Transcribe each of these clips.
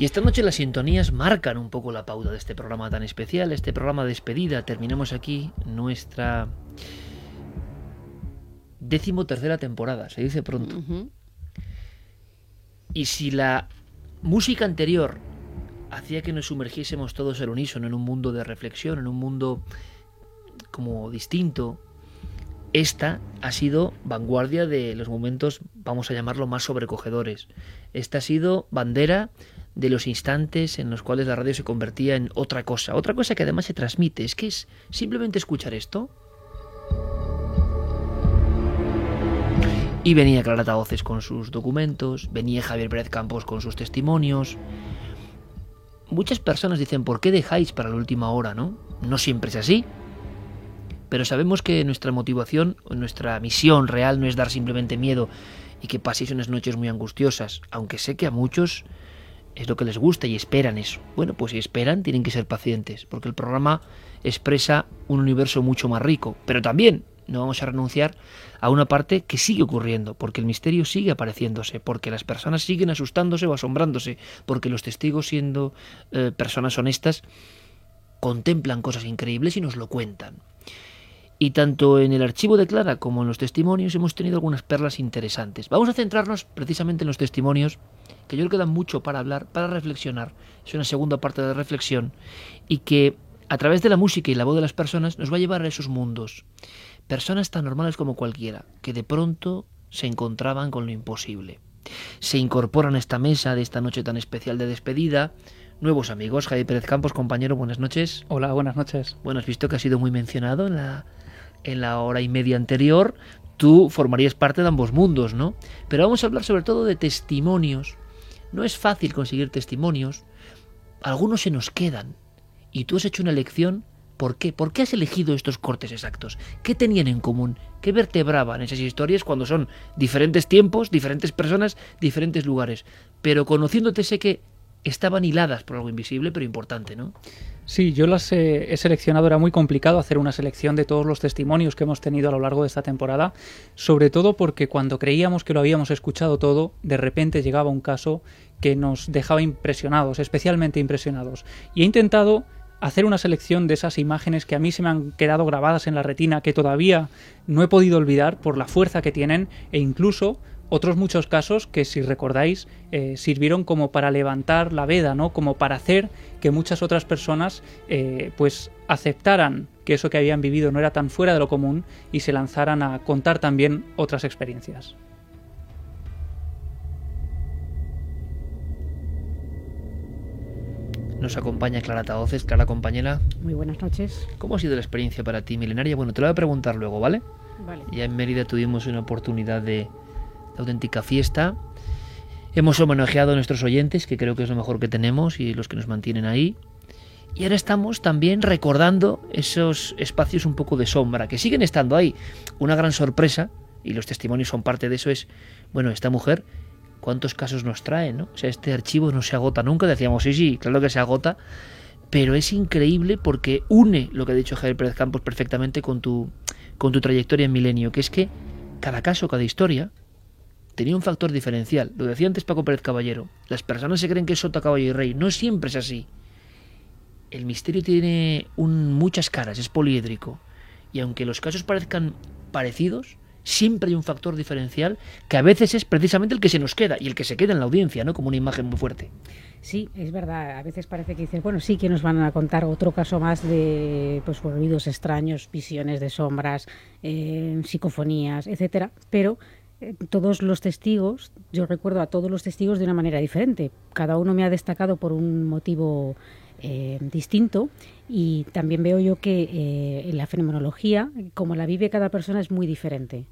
Y esta noche las sintonías marcan un poco la pauta de este programa tan especial, este programa de despedida. Terminamos aquí nuestra décimo tercera temporada, se dice pronto. Y si la música anterior hacía que nos sumergiésemos todos al unísono en un mundo de reflexión, en un mundo como distinto, esta ha sido vanguardia de los momentos, vamos a llamarlo, más sobrecogedores. Esta ha sido bandera de los instantes en los cuales la radio se convertía en otra cosa, otra cosa que además se transmite, es que es simplemente escuchar esto. Y venía Clara Voces con sus documentos, venía Javier Pérez Campos con sus testimonios. Muchas personas dicen, ¿por qué dejáis para la última hora, no? No siempre es así. Pero sabemos que nuestra motivación, nuestra misión real no es dar simplemente miedo y que paséis unas noches muy angustiosas, aunque sé que a muchos es lo que les gusta y esperan eso. Bueno, pues si esperan, tienen que ser pacientes, porque el programa expresa un universo mucho más rico, pero también no vamos a renunciar a una parte que sigue ocurriendo, porque el misterio sigue apareciéndose, porque las personas siguen asustándose o asombrándose, porque los testigos, siendo eh, personas honestas, contemplan cosas increíbles y nos lo cuentan. Y tanto en el archivo de Clara como en los testimonios hemos tenido algunas perlas interesantes. Vamos a centrarnos precisamente en los testimonios que yo creo que dan mucho para hablar, para reflexionar. Es una segunda parte de reflexión y que a través de la música y la voz de las personas nos va a llevar a esos mundos. Personas tan normales como cualquiera, que de pronto se encontraban con lo imposible. Se incorporan a esta mesa de esta noche tan especial de despedida nuevos amigos. Javier Pérez Campos, compañero, buenas noches. Hola, buenas noches. Bueno, has visto que ha sido muy mencionado en la, en la hora y media anterior. Tú formarías parte de ambos mundos, ¿no? Pero vamos a hablar sobre todo de testimonios no es fácil conseguir testimonios. Algunos se nos quedan. Y tú has hecho una elección. ¿Por qué? ¿Por qué has elegido estos cortes exactos? ¿Qué tenían en común? ¿Qué vertebraban esas historias cuando son diferentes tiempos, diferentes personas, diferentes lugares? Pero conociéndote sé que estaban hiladas por algo invisible, pero importante, ¿no? Sí, yo las he, seleccionado, era muy complicado hacer una selección de todos los testimonios que hemos tenido a lo largo de esta temporada, sobre todo porque cuando creíamos que lo habíamos escuchado todo, de repente llegaba un caso que nos dejaba impresionados, especialmente impresionados. Y he intentado hacer una selección de esas imágenes que a mí se me han quedado grabadas en la retina, que todavía no he podido olvidar por la fuerza que tienen e incluso otros muchos casos que, si recordáis, eh, sirvieron como para levantar la veda, ¿no? Como para hacer que muchas otras personas, eh, pues, aceptaran que eso que habían vivido no era tan fuera de lo común y se lanzaran a contar también otras experiencias. Nos acompaña Clara Taoces. Clara, compañera. Muy buenas noches. ¿Cómo ha sido la experiencia para ti, milenaria? Bueno, te lo voy a preguntar luego, ¿vale? Vale. Ya en Mérida tuvimos una oportunidad de, auténtica fiesta. Hemos homenajeado a nuestros oyentes, que creo que es lo mejor que tenemos y los que nos mantienen ahí. Y ahora estamos también recordando esos espacios un poco de sombra, que siguen estando ahí. Una gran sorpresa, y los testimonios son parte de eso, es, bueno, esta mujer, ¿cuántos casos nos trae? ¿no? O sea, este archivo no se agota nunca. Decíamos, sí, sí, claro que se agota, pero es increíble porque une lo que ha dicho Javier Pérez Campos perfectamente con tu, con tu trayectoria en Milenio, que es que cada caso, cada historia, tenía un factor diferencial. Lo decía antes Paco Pérez Caballero. Las personas se creen que es sota, caballo y rey. No siempre es así. El misterio tiene muchas caras, es poliédrico. Y aunque los casos parezcan parecidos, siempre hay un factor diferencial que a veces es precisamente el que se nos queda y el que se queda en la audiencia, ¿no? Como una imagen muy fuerte. Sí, es verdad. A veces parece que dices, bueno, sí que nos van a contar otro caso más de pues, ruidos extraños, visiones de sombras, eh, psicofonías, etcétera. Pero todos los testigos, yo recuerdo a todos los testigos de una manera diferente. Cada uno me ha destacado por un motivo eh, distinto y también veo yo que eh, la fenomenología, como la vive cada persona, es muy diferente.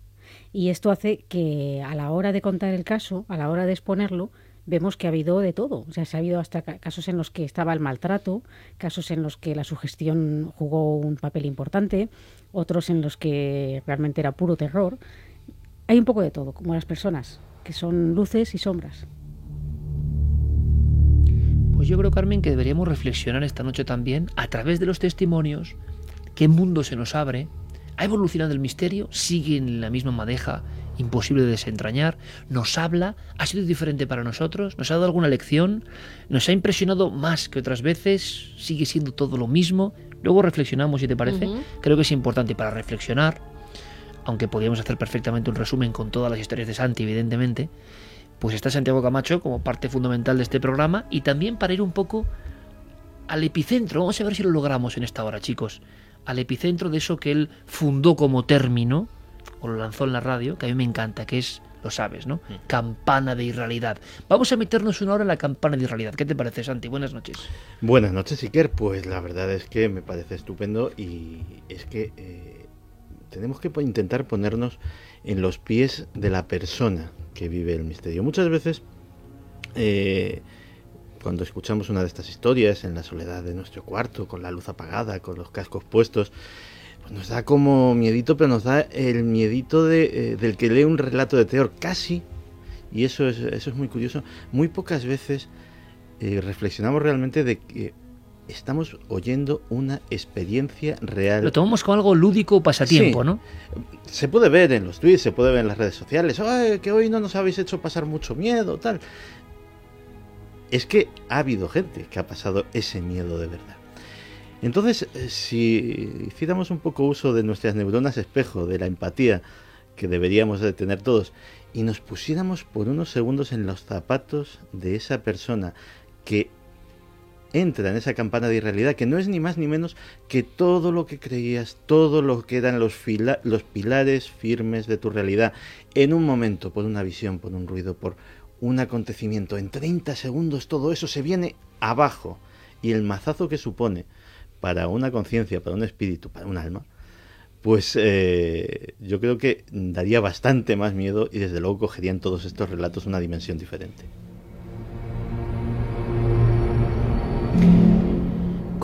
Y esto hace que a la hora de contar el caso, a la hora de exponerlo, vemos que ha habido de todo. O sea, se ha habido hasta casos en los que estaba el maltrato, casos en los que la sugestión jugó un papel importante, otros en los que realmente era puro terror hay un poco de todo, como las personas, que son luces y sombras. Pues yo creo, Carmen, que deberíamos reflexionar esta noche también, a través de los testimonios, qué mundo se nos abre. ¿Ha evolucionado el misterio? ¿Sigue en la misma madeja imposible de desentrañar, nos habla, ha sido diferente para nosotros, nos ha dado alguna lección, nos ha impresionado más que otras veces, sigue siendo todo lo mismo. Luego reflexionamos, si te parece. Creo que es importante para reflexionar, aunque podríamos hacer perfectamente un resumen con todas las historias de Santi, evidentemente, pues está Santiago Camacho como parte fundamental de este programa y también para ir un poco al epicentro, vamos a ver si lo logramos en esta hora, chicos, al epicentro de eso que él fundó como término, o lo lanzó en la radio, que a mí me encanta, que es, lo sabes, ¿no? Mm. Campana de irrealidad. Vamos a meternos una hora en la campana de irrealidad. ¿Qué te parece, Santi? Buenas noches. Buenas noches, Iker. Pues la verdad es que me parece estupendo y es que eh, tenemos que intentar ponernos en los pies de la persona que vive el misterio. Muchas veces, eh, cuando escuchamos una de estas historias en la soledad de nuestro cuarto, con la luz apagada, con los cascos puestos, pues nos da como miedito, pero nos da el miedito de, eh, del que lee un relato de terror, casi, y eso es, eso es muy curioso, muy pocas veces eh, reflexionamos realmente de que estamos oyendo una experiencia real. Lo tomamos como algo lúdico pasatiempo, ¿no? Se puede ver en los tweets, se puede ver en las redes sociales. Ay, que hoy no nos habéis hecho pasar mucho miedo, tal. Es que ha habido gente que ha pasado ese miedo de verdad. Entonces, eh, si hiciéramos un poco uso de nuestras neuronas espejo, de la empatía que deberíamos de tener todos, y nos pusiéramos por unos segundos en los zapatos de esa persona que entra en esa campana de irrealidad que no es ni más ni menos que todo lo que creías, todo lo que eran los, pilares firmes de tu realidad, en un momento, por una visión, por un ruido, por un acontecimiento, en 30 segundos todo eso se viene abajo y el mazazo que supone para una conciencia, para un espíritu, para un alma, pues eh, yo creo que daría bastante más miedo y desde luego cogerían todos estos relatos una dimensión diferente.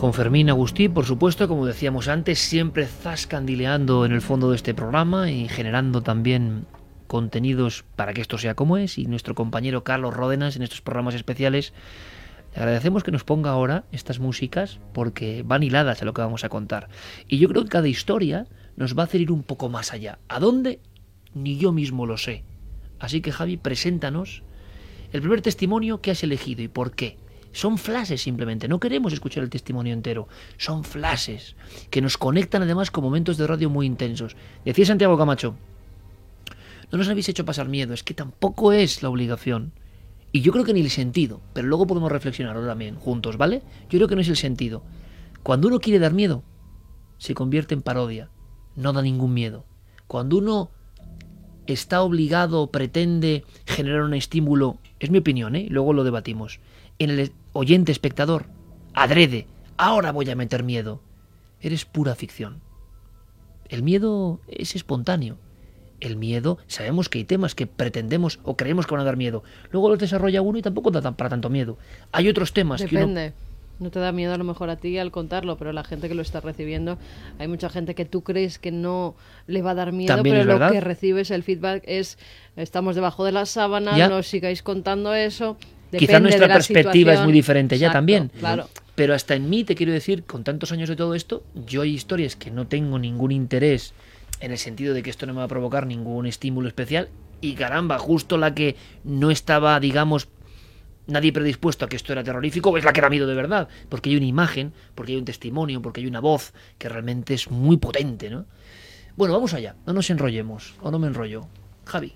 Con Fermín Agustí, por supuesto, como decíamos antes, siempre zascandileando en el fondo de este programa y generando también contenidos para que esto sea como es. Y nuestro compañero Carlos Ródenas en estos programas especiales. Le agradecemos que nos ponga ahora estas músicas porque van hiladas a lo que vamos a contar. Y yo creo que cada historia nos va a hacer ir un poco más allá. ¿A dónde? Ni yo mismo lo sé. Así que Javi, preséntanos el primer testimonio que has elegido y por qué. Son flashes simplemente, no queremos escuchar el testimonio entero, son flashes que nos conectan además con momentos de radio muy intensos. Decía Santiago Camacho, no nos habéis hecho pasar miedo, es que tampoco es la obligación. Y yo creo que ni el sentido, pero luego podemos reflexionarlo también juntos, ¿vale? Yo creo que no es el sentido. Cuando uno quiere dar miedo, se convierte en parodia, no da ningún miedo. Cuando uno está obligado pretende generar un estímulo, es mi opinión, ¿eh? luego lo debatimos, en oyente espectador, adrede, ahora voy a meter miedo. Eres pura ficción. El miedo es espontáneo. El miedo, sabemos que hay temas que pretendemos o creemos que van a dar miedo. Luego los desarrolla uno y tampoco da para tanto miedo. Hay otros temas que uno... No te da miedo a lo mejor a ti al contarlo, pero la gente que lo está recibiendo, hay mucha gente que tú crees que no le va a dar miedo, pero lo que recibes, el feedback es, estamos debajo de la sábana, no sigáis contando eso. Quizá nuestra perspectiva es muy diferente ya también. Claro. Pero hasta en mí, te quiero decir, con tantos años de todo esto, yo hay historias que no tengo ningún interés en el sentido de que esto no me va a provocar ningún estímulo especial. Y caramba, justo la que no estaba, digamos, nadie predispuesto a que esto era terrorífico, es la que da miedo de verdad. Porque hay una imagen, porque hay un testimonio, porque hay una voz que realmente es muy potente, ¿no? Bueno, vamos allá, no nos enrollemos, o no me enrollo. Javi.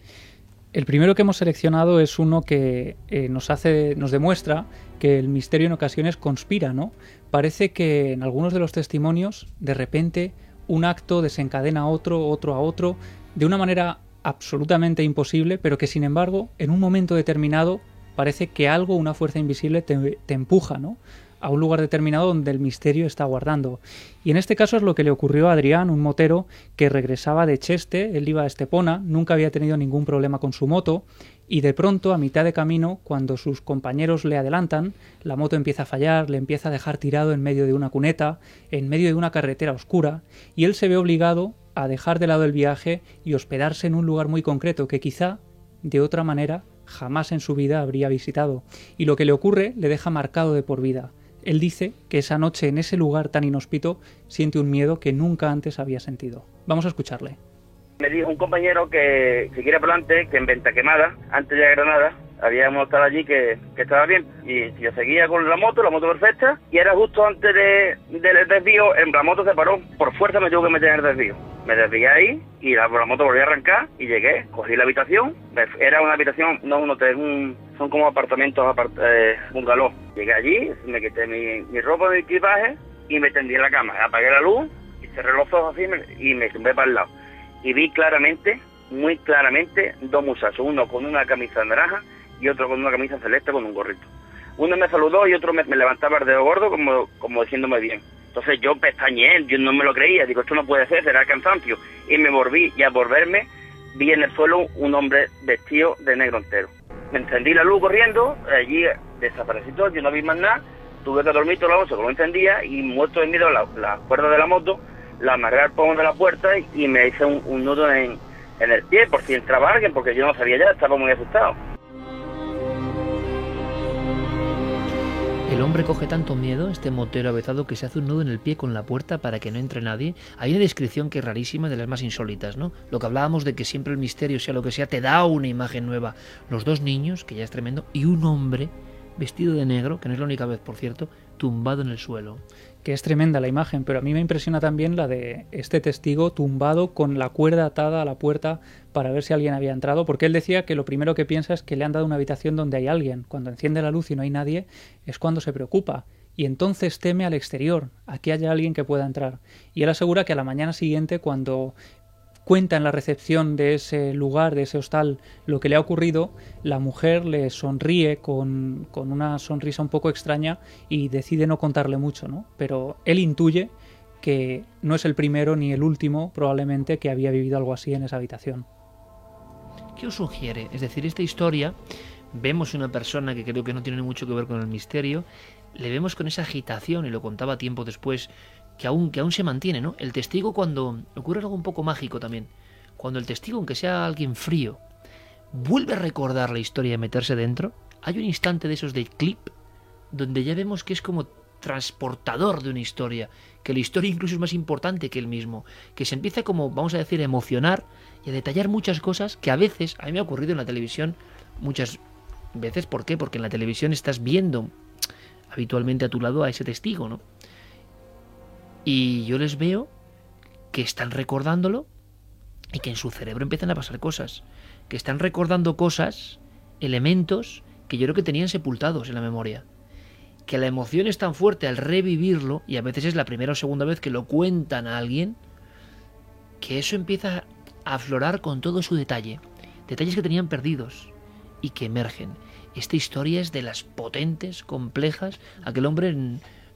El primero que hemos seleccionado es uno que eh, nos hace, nos demuestra que el misterio en ocasiones conspira, ¿no? Parece que en algunos de los testimonios, de repente, un acto desencadena a otro, otro a otro, de una manera absolutamente imposible, pero que sin embargo, en un momento determinado, parece que algo, una fuerza invisible, te, te empuja, ¿no? A un lugar determinado donde el misterio está guardando. Y en este caso es lo que le ocurrió a Adrián, un motero que regresaba de Cheste, él iba a Estepona, nunca había tenido ningún problema con su moto, y de pronto, a mitad de camino, cuando sus compañeros le adelantan, la moto empieza a fallar, le empieza a dejar tirado en medio de una cuneta, en medio de una carretera oscura, y él se ve obligado a dejar de lado el viaje y hospedarse en un lugar muy concreto que quizá, de otra manera, jamás en su vida habría visitado, y lo que le ocurre le deja marcado de por vida. Él dice que esa noche en ese lugar tan inhóspito siente un miedo que nunca antes había sentido. Vamos a escucharle. Me dijo un compañero que si quiere adelante, que en Venta Quemada, antes de Granada, habíamos estado allí que, estaba bien. Y yo seguía con la moto, la moto perfecta, y era justo antes de, del desvío, la moto se paró, por fuerza me tuvo que meter en el desvío. Me desvié ahí y la, moto volvió a arrancar y llegué, cogí la habitación, era una habitación, no un hotel, un, son como apartamentos, apart, eh, bungalow. Llegué allí, me quité mi, mi ropa, mi equipaje y me tendí en la cama, apagué la luz y cerré los ojos así y me tumbé para el lado. Y vi claramente, muy claramente, dos muchachos, uno con una camisa naranja y otro con una camisa celeste con un gorrito. Uno me saludó y otro me, levantaba el dedo gordo como, como diciéndome bien. Entonces yo pestañeé, yo no me lo creía, digo, esto no puede ser, será cansancio. Y me volví, y al volverme, vi en el suelo un hombre vestido de negro entero. Me encendí la luz corriendo, allí desaparecí todo, yo no vi más nada, tuve que dormir toda la noche, lo entendía, y muerto de miedo la, la cuerda de la moto, la amarré al pomo de la puerta y, me hice un, nudo en, en el pie por si entraba alguien, porque yo no sabía ya, estaba muy asustado. El hombre coge tanto miedo, este motero avezado, que se hace un nudo en el pie con la puerta para que no entre nadie. Hay una descripción que es rarísima, de las más insólitas, ¿no? Lo que hablábamos de que siempre el misterio, sea lo que sea, te da una imagen nueva. Los dos niños, que ya es tremendo, y un hombre vestido de negro, que no es la única vez, por cierto, tumbado en el suelo que es tremenda la imagen, pero a mí me impresiona también la de este testigo tumbado con la cuerda atada a la puerta para ver si alguien había entrado, porque él decía que lo primero que piensa es que le han dado una habitación donde hay alguien. Cuando enciende la luz y no hay nadie, es cuando se preocupa. Y entonces teme al exterior, a que haya alguien que pueda entrar. Y él asegura que a la mañana siguiente, cuando cuenta en la recepción de ese lugar, de ese hostal, lo que le ha ocurrido, la mujer le sonríe con, con, una sonrisa un poco extraña y decide no contarle mucho, ¿no? Pero él intuye que no es el primero ni el último, probablemente, que había vivido algo así en esa habitación. ¿Qué os sugiere? Es decir, esta historia, vemos una persona que creo que no tiene mucho que ver con el misterio, le vemos con esa agitación, y lo contaba tiempo después, que aún, que aún se mantiene, ¿no? El testigo cuando ocurre algo un poco mágico también, cuando el testigo, aunque sea alguien frío, vuelve a recordar la historia y meterse dentro, hay un instante de esos de clip donde ya vemos que es como transportador de una historia, que la historia incluso es más importante que el mismo, que se empieza como, vamos a decir, a emocionar y a detallar muchas cosas que a veces, a mí me ha ocurrido en la televisión muchas veces, ¿por qué? Porque en la televisión estás viendo habitualmente a tu lado a ese testigo, ¿no? Y yo les veo que están recordándolo y que en su cerebro empiezan a pasar cosas. Que están recordando cosas, elementos que yo creo que tenían sepultados en la memoria. Que la emoción es tan fuerte al revivirlo, y a veces es la primera o segunda vez que lo cuentan a alguien, que eso empieza a aflorar con todo su detalle. Detalles que tenían perdidos y que emergen. Esta historia es de las potentes, complejas. Aquel hombre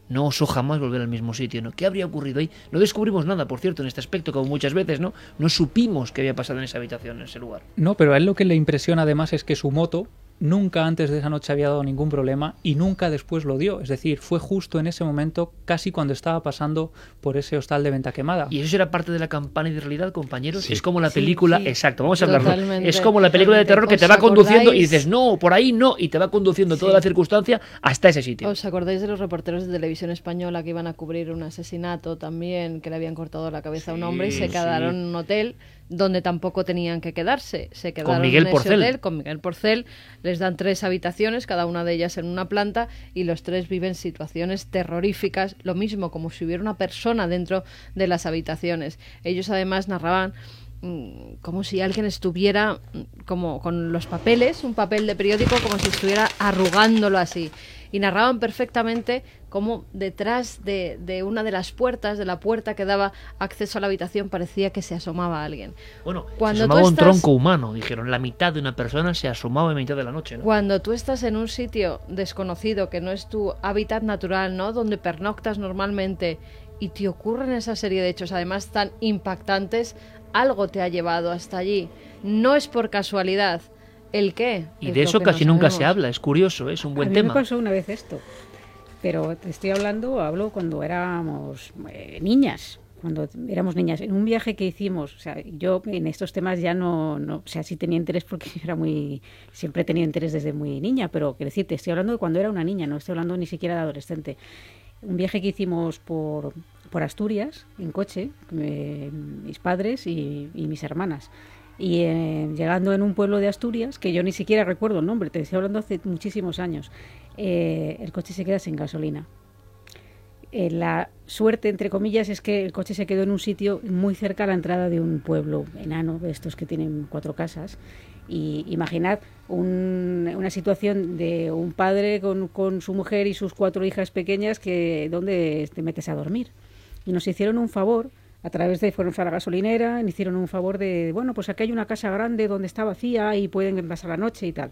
no osó jamás volver al mismo sitio, ¿no? ¿Qué habría ocurrido ahí? No descubrimos nada, por cierto, en este aspecto, como muchas veces, ¿no? No supimos qué había pasado en esa habitación, en ese lugar. No, pero a él lo que le impresiona además es que su moto nunca antes de esa noche había dado ningún problema y nunca después lo dio. Es decir, fue justo en ese momento, casi cuando estaba pasando por ese hostal de venta quemada. Y eso era parte de la campaña de realidad, compañeros. Es como la película, exacto, vamos a hablar. Es como la película de terror que te va conduciendo y dices, no, por ahí no, y te va conduciendo toda la circunstancia hasta ese sitio. ¿Os acordáis de los reporteros de televisión española que iban a cubrir un asesinato también, que le habían cortado la cabeza a un hombre y se quedaron en un hotel? Donde tampoco tenían que quedarse. Se quedaron con Miguel en ese hotel con Miguel Porcel. Les dan tres habitaciones, cada una de ellas en una planta, y los tres viven situaciones terroríficas, lo mismo como si hubiera una persona dentro de las habitaciones. Ellos además narraban mm, como si alguien estuviera mm, como con los papeles, un papel de periódico, como si estuviera arrugándolo así y narraban perfectamente cómo detrás de, de, una de las puertas, de la puerta que daba acceso a la habitación, parecía que se asomaba alguien. Bueno, Cuando se asomaba un tronco humano, dijeron, la mitad de una persona se asomaba en mitad de la noche. Cuando tú estás en un sitio desconocido, que no es tu hábitat natural, ¿no? Donde pernoctas normalmente y te ocurren esa serie de hechos, además tan impactantes, algo te ha llevado hasta allí. No es por casualidad ¿El qué? Y de eso casi nunca se habla, es curioso, es un buen a mí tema. Me pasó una vez esto, pero te estoy hablando, hablo cuando éramos eh, niñas, cuando éramos niñas, en un viaje que hicimos, o sea, yo en estos temas ya no, no, o sea, sí tenía interés porque era muy, siempre he tenido interés desde muy niña, pero quiero decir, te estoy hablando de cuando era una niña, no estoy hablando ni siquiera de adolescente. Un viaje que hicimos por, por Asturias en coche, mis padres y, mis hermanas. Y eh, llegando en un pueblo de Asturias, que yo ni siquiera recuerdo el nombre, te estoy hablando hace muchísimos años, eh, el coche se queda sin gasolina. Eh, la suerte, entre comillas, es que el coche se quedó en un sitio muy cerca a la entrada de un pueblo enano, de estos que tienen cuatro casas. Y imaginad una situación de un padre con, su mujer y sus cuatro hijas pequeñas que donde te metes a dormir. Y nos hicieron un favor, a través de, fueron a la gasolinera, nos hicieron un favor de, bueno, pues aquí hay una casa grande donde está vacía y pueden pasar la noche y tal.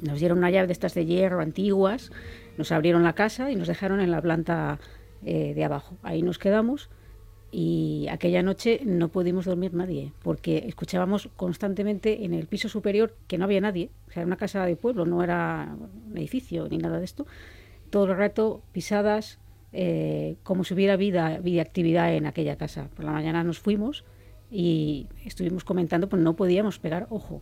Nos dieron una llave de estas de hierro antiguas, nos abrieron la casa y nos dejaron en la planta eh, de abajo. Ahí nos quedamos y aquella noche no pudimos dormir nadie porque escuchábamos constantemente en el piso superior que no había nadie, o sea, era una casa de pueblo, no era un edificio ni nada de esto, todo el rato pisadas, eh, como si hubiera vida, vida actividad en aquella casa. Por la mañana nos fuimos y estuvimos comentando, pues no podíamos pegar ojo,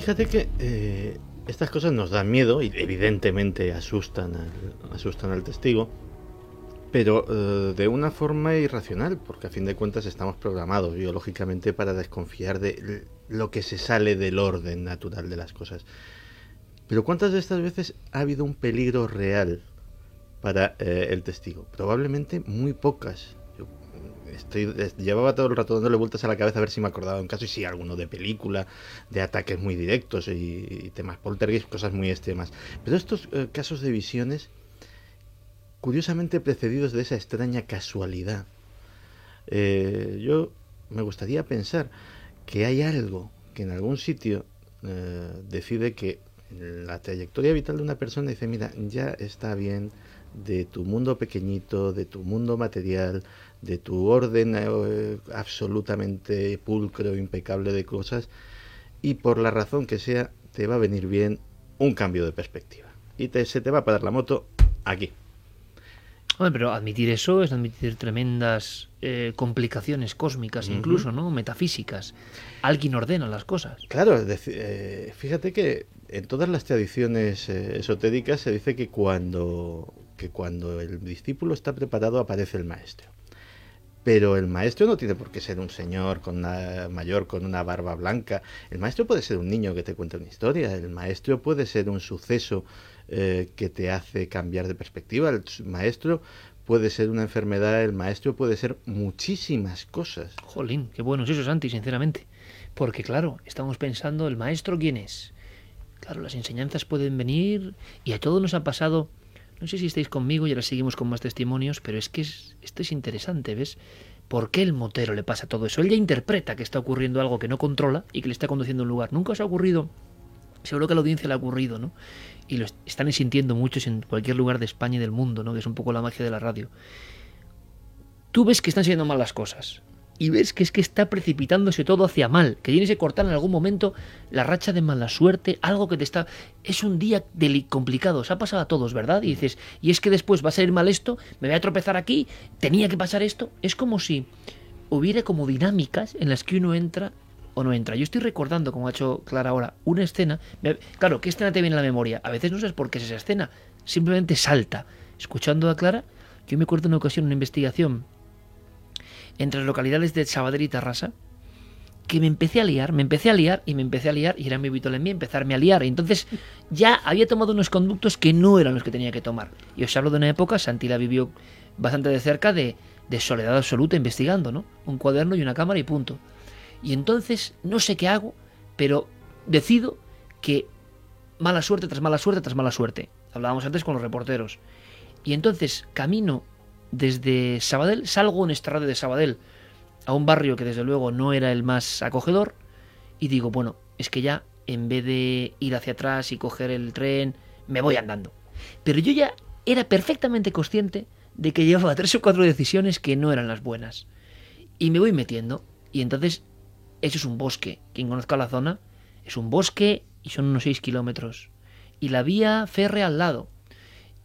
Fíjate que eh, estas cosas nos dan miedo y evidentemente asustan asustan al testigo, pero eh, de una forma irracional, porque a fin de cuentas estamos programados biológicamente para desconfiar de lo que se sale del orden natural de las cosas. Pero ¿cuántas de estas veces ha habido un peligro real para eh, el testigo? Probablemente muy pocas llevaba todo el rato dándole vueltas a la cabeza a ver si me acordaba de un caso y si alguno de película, de ataques muy directos y, temas poltergeist, cosas muy extremas. Pero estos eh, casos de visiones, curiosamente precedidos de esa extraña casualidad, eh, yo me gustaría pensar que hay algo que en algún sitio eh, decide que la trayectoria vital de una persona dice, mira, ya está bien de tu mundo pequeñito, de tu mundo material, de tu orden eh, absolutamente pulcro, impecable de cosas, y por la razón que sea, te va a venir bien un cambio de perspectiva. Y te, se te va a parar la moto aquí. Pero admitir eso es admitir tremendas eh, complicaciones cósmicas, incluso, ¿no? Metafísicas. Alguien ordena las cosas. Claro, eh, fíjate que en todas las tradiciones esotéricas se dice que cuando, que cuando el discípulo está preparado aparece el maestro. Pero el maestro no tiene por qué ser un señor con una, mayor con una barba blanca. El maestro puede ser un niño que te cuenta una historia. El maestro puede ser un suceso eh, que te hace cambiar de perspectiva. El maestro puede ser una enfermedad. El maestro puede ser muchísimas cosas. Jolín, qué bueno es eso, Santi, sinceramente. Porque claro, estamos pensando, ¿el maestro quién es? Claro, las enseñanzas pueden venir y a todos nos ha pasado no sé si estáis conmigo y ahora seguimos con más testimonios, pero es que esto es interesante, ¿ves? ¿Por qué el motero le pasa todo eso? Él ya interpreta que está ocurriendo algo que no controla y que le está conduciendo a un lugar. Nunca os ha ocurrido, seguro que a la audiencia le ha ocurrido, ¿no? Y lo están sintiendo muchos en cualquier lugar de España y del mundo, ¿no? Que es un poco la magia de la radio. Tú ves que están siendo mal las cosas y ves que es que está precipitándose todo hacia mal, que tienes que cortar en algún momento la racha de mala suerte, algo que te está... Es un día complicado, se ha pasado a todos, ¿verdad? Y dices, y es que después va a salir mal esto, me voy a tropezar aquí, tenía que pasar esto. Es como si hubiera como dinámicas en las que uno entra o no entra. Yo estoy recordando, como ha hecho Clara ahora, una escena. Claro, ¿qué escena te viene a la memoria? A veces no sabes por qué es esa escena, simplemente salta. Escuchando a Clara, yo me acuerdo una ocasión, una investigación entre las localidades de Sabadell y Tarrasa, que me empecé a liar, me empecé a liar y me empecé a liar y era mi habitual en mí empezarme a liar. Y entonces ya había tomado unos conductos que no eran los que tenía que tomar. Y os hablo de una época, Santi vivió bastante de cerca, de, de soledad absoluta investigando, ¿no? Un cuaderno y una cámara y punto. Y entonces no sé qué hago, pero decido que mala suerte tras mala suerte tras mala suerte. Hablábamos antes con los reporteros. Y entonces camino desde Sabadell, salgo en esta radio de Sabadell a un barrio que desde luego no era el más acogedor y digo, bueno, es que ya en vez de ir hacia atrás y coger el tren, me voy andando. Pero yo ya era perfectamente consciente de que llevaba tres o cuatro decisiones que no eran las buenas. Y me voy metiendo y entonces eso es un bosque. Quien conozca la zona, es un bosque y son unos seis kilómetros. Y la vía férrea al lado.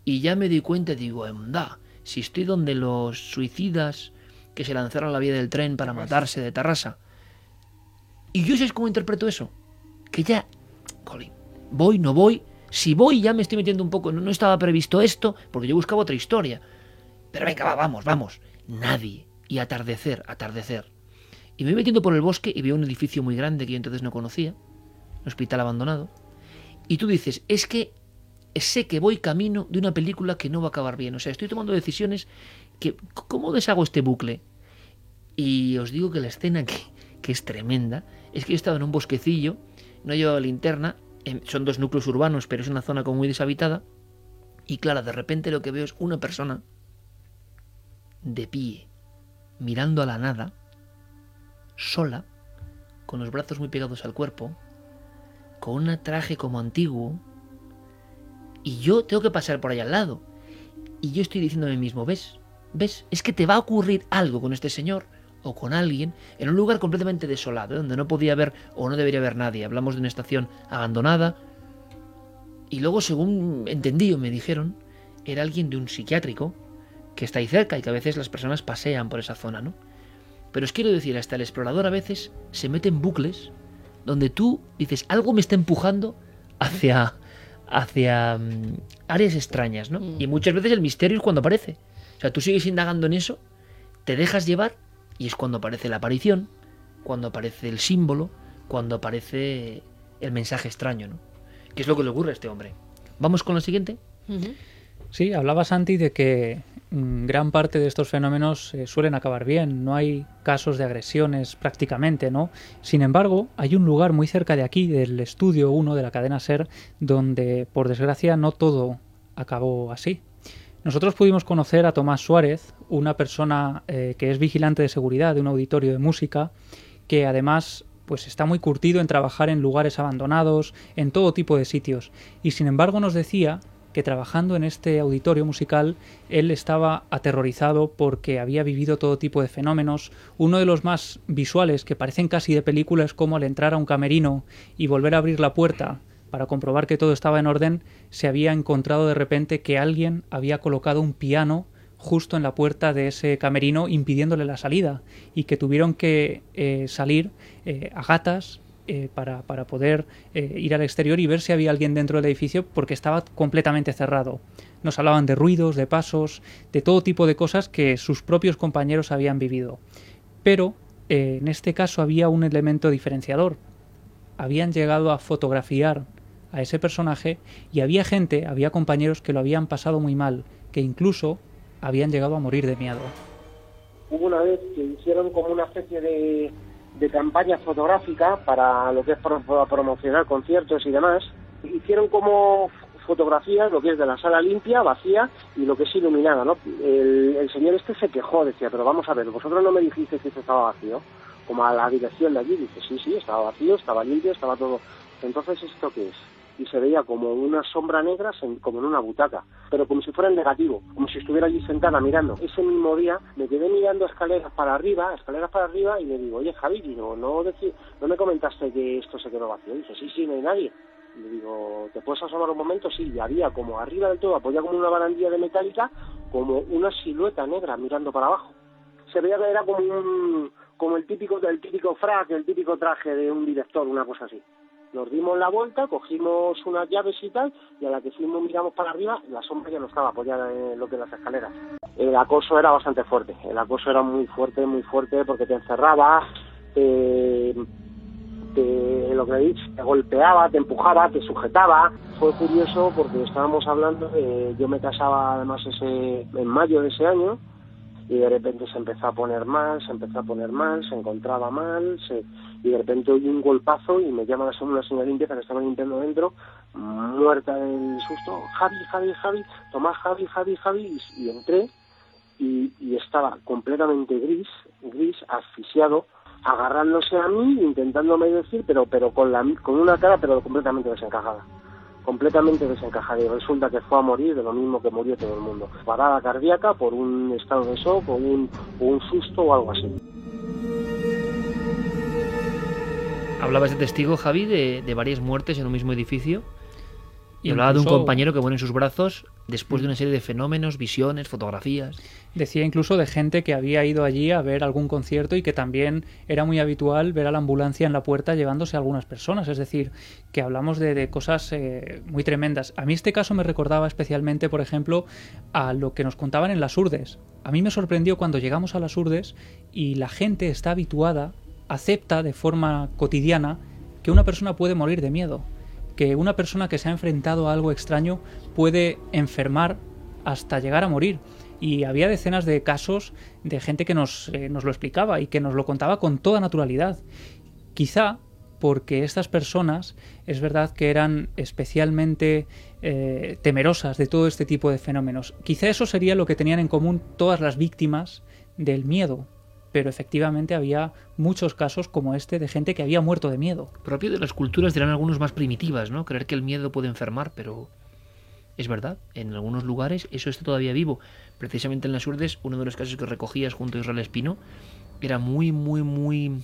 Y ya me di cuenta y digo, anda, si estoy donde los suicidas que se lanzaron a la vía del tren para matarse de Tarrasa. Y yo sé cómo interpreto eso. Que ya, Colin, voy, no voy, Si voy ya me estoy metiendo un poco, no, no estaba previsto esto, porque yo buscaba otra historia. Pero venga, va, vamos, vamos. Nadie. Y atardecer, atardecer. Y me voy metiendo por el bosque y veo un edificio muy grande que yo entonces no conocía, un hospital abandonado. Y tú dices, es que sé que voy camino de una película que no va a acabar bien. O sea, estoy tomando decisiones que... ¿Cómo deshago este bucle? Y os digo que la escena que, que es tremenda es que yo estaba en un bosquecillo, no he llevado linterna, em, son dos núcleos urbanos, pero es una zona como muy deshabitada. Y claro, de repente lo que veo es una persona de pie, mirando a la nada, sola, con los brazos muy pegados al cuerpo, con un traje como antiguo, y yo tengo que pasar por ahí al lado. Y yo estoy diciendo a mí mismo, ¿ves? ¿Ves? Es que te va a ocurrir algo con este señor o con alguien en un lugar completamente desolado, ¿eh? donde no podía haber o no debería haber nadie. Hablamos de una estación abandonada. Y luego, según entendí o me dijeron, era alguien de un psiquiátrico que está ahí cerca y que a veces las personas pasean por esa zona, ¿no? Pero os quiero decir, hasta el explorador a veces se mete en bucles donde tú dices, algo me está empujando hacia, hacia mm, áreas extrañas, ¿no? Mm. Y muchas veces el misterio es cuando aparece. O sea, tú sigues indagando en eso, te dejas llevar y es cuando aparece la aparición, cuando aparece el símbolo, cuando aparece el mensaje extraño, ¿no? ¿Qué es lo que le ocurre a este hombre? ¿Vamos con lo siguiente? Sí, hablaba Santi de que gran parte de estos fenómenos eh, suelen acabar bien, no hay casos de agresiones prácticamente, ¿no? Sin embargo, hay un lugar muy cerca de aquí, del estudio 1 de la cadena SER, donde por desgracia no todo acabó así. Nosotros pudimos conocer a Tomás Suárez, una persona eh, que es vigilante de seguridad de un auditorio de música, que además pues está muy curtido en trabajar en lugares abandonados, en todo tipo de sitios, y sin embargo nos decía que trabajando en este auditorio musical él estaba aterrorizado porque había vivido todo tipo de fenómenos. Uno de los más visuales que parecen casi de película es como al entrar a un camerino y volver a abrir la puerta para comprobar que todo estaba en orden, se había encontrado de repente que alguien había colocado un piano justo en la puerta de ese camerino impidiéndole la salida y que tuvieron que eh, salir eh, a gatas eh, para, poder eh, ir al exterior y ver si había alguien dentro del edificio porque estaba completamente cerrado. Nos hablaban de ruidos, de pasos, de todo tipo de cosas que sus propios compañeros habían vivido. Pero eh, en este caso había un elemento diferenciador. Habían llegado a fotografiar a ese personaje y había gente, había compañeros que lo habían pasado muy mal, que incluso habían llegado a morir de miedo. Hubo una vez que hicieron como una especie de de campaña fotográfica para lo que es promocionar conciertos y demás. Hicieron como fotografías, lo que es de la sala limpia, vacía, y lo que es iluminada, ¿no? El, señor este se quejó, decía, pero vamos a ver, vosotros no me dijisteis que esto estaba vacío, como a la dirección de allí, dice, sí, sí, estaba vacío, estaba limpio, estaba todo. Entonces, ¿esto qué es? Y se veía como una sombra negra, como en una butaca, pero como si fuera en negativo, como si estuviera allí sentada mirando. Ese mismo día me quedé mirando escaleras para arriba, escaleras para arriba, y le digo, oye Javi, no, no me comentaste que esto se quedó vacío. Y dice, sí, sí, no hay nadie. Y le digo, ¿te puedes asomar un momento? Sí, y había como arriba del todo, apoyado como una barandilla de metálica, como una silueta negra mirando para abajo. Se veía que era como un, como el típico, el típico frac, el típico traje de un director, una cosa así. Nos dimos la vuelta, cogimos unas llaves y tal, y a la que fuimos miramos para arriba, la sombra ya no estaba apoyada en lo que las escaleras. El acoso era bastante fuerte, el acoso era muy fuerte, muy fuerte, porque te encerraba, te, lo que dicho, te golpeaba, te empujaba, te sujetaba. Fue curioso porque estábamos hablando de, yo me casaba además ese, en mayo de ese año, y de repente se empezó a poner mal, se empezó a poner mal, se encontraba mal, se, y de repente oí un golpazo y me llama una señora limpieza que estaba limpiando dentro, muerta del susto, Javi, Javi, Javi, Tomás, Javi, Javi, Javi, y, entré y, y, estaba completamente gris, gris, asfixiado, agarrándose a mí, intentándome decir, pero, pero con, la, con una cara pero completamente desencajada completamente desencajada y resulta que fue a morir de lo mismo que murió todo el mundo. Parada cardíaca por un estado de shock o un, susto o algo así. Hablabas de testigo, Javi, de varias muertes en un mismo edificio. Y hablaba de un compañero que pone en sus brazos después de una serie de fenómenos, visiones, fotografías. Decía incluso de gente que había ido allí a ver algún concierto y que también era muy habitual ver a la ambulancia en la puerta llevándose a algunas personas. Es decir, que hablamos de, cosas eh, muy tremendas. A mí este caso me recordaba especialmente, por ejemplo, a lo que nos contaban en las urdes. A mí me sorprendió cuando llegamos a las urdes y la gente está habituada, acepta de forma cotidiana que una persona puede morir de miedo que una persona que se ha enfrentado a algo extraño puede enfermar hasta llegar a morir. Y había decenas de casos de gente que nos, eh, nos lo explicaba y que nos lo contaba con toda naturalidad. Quizá porque estas personas es verdad que eran especialmente eh, temerosas de todo este tipo de fenómenos. Quizá eso sería lo que tenían en común todas las víctimas del miedo, pero efectivamente había muchos casos como este de gente que había muerto de miedo. Propio de las culturas dirán algunos más primitivas, ¿no? Creer que el miedo puede enfermar, pero es verdad, en algunos lugares eso está todavía vivo. Precisamente en las Urdes, uno de los casos que recogías junto a Israel Espino era muy, muy, muy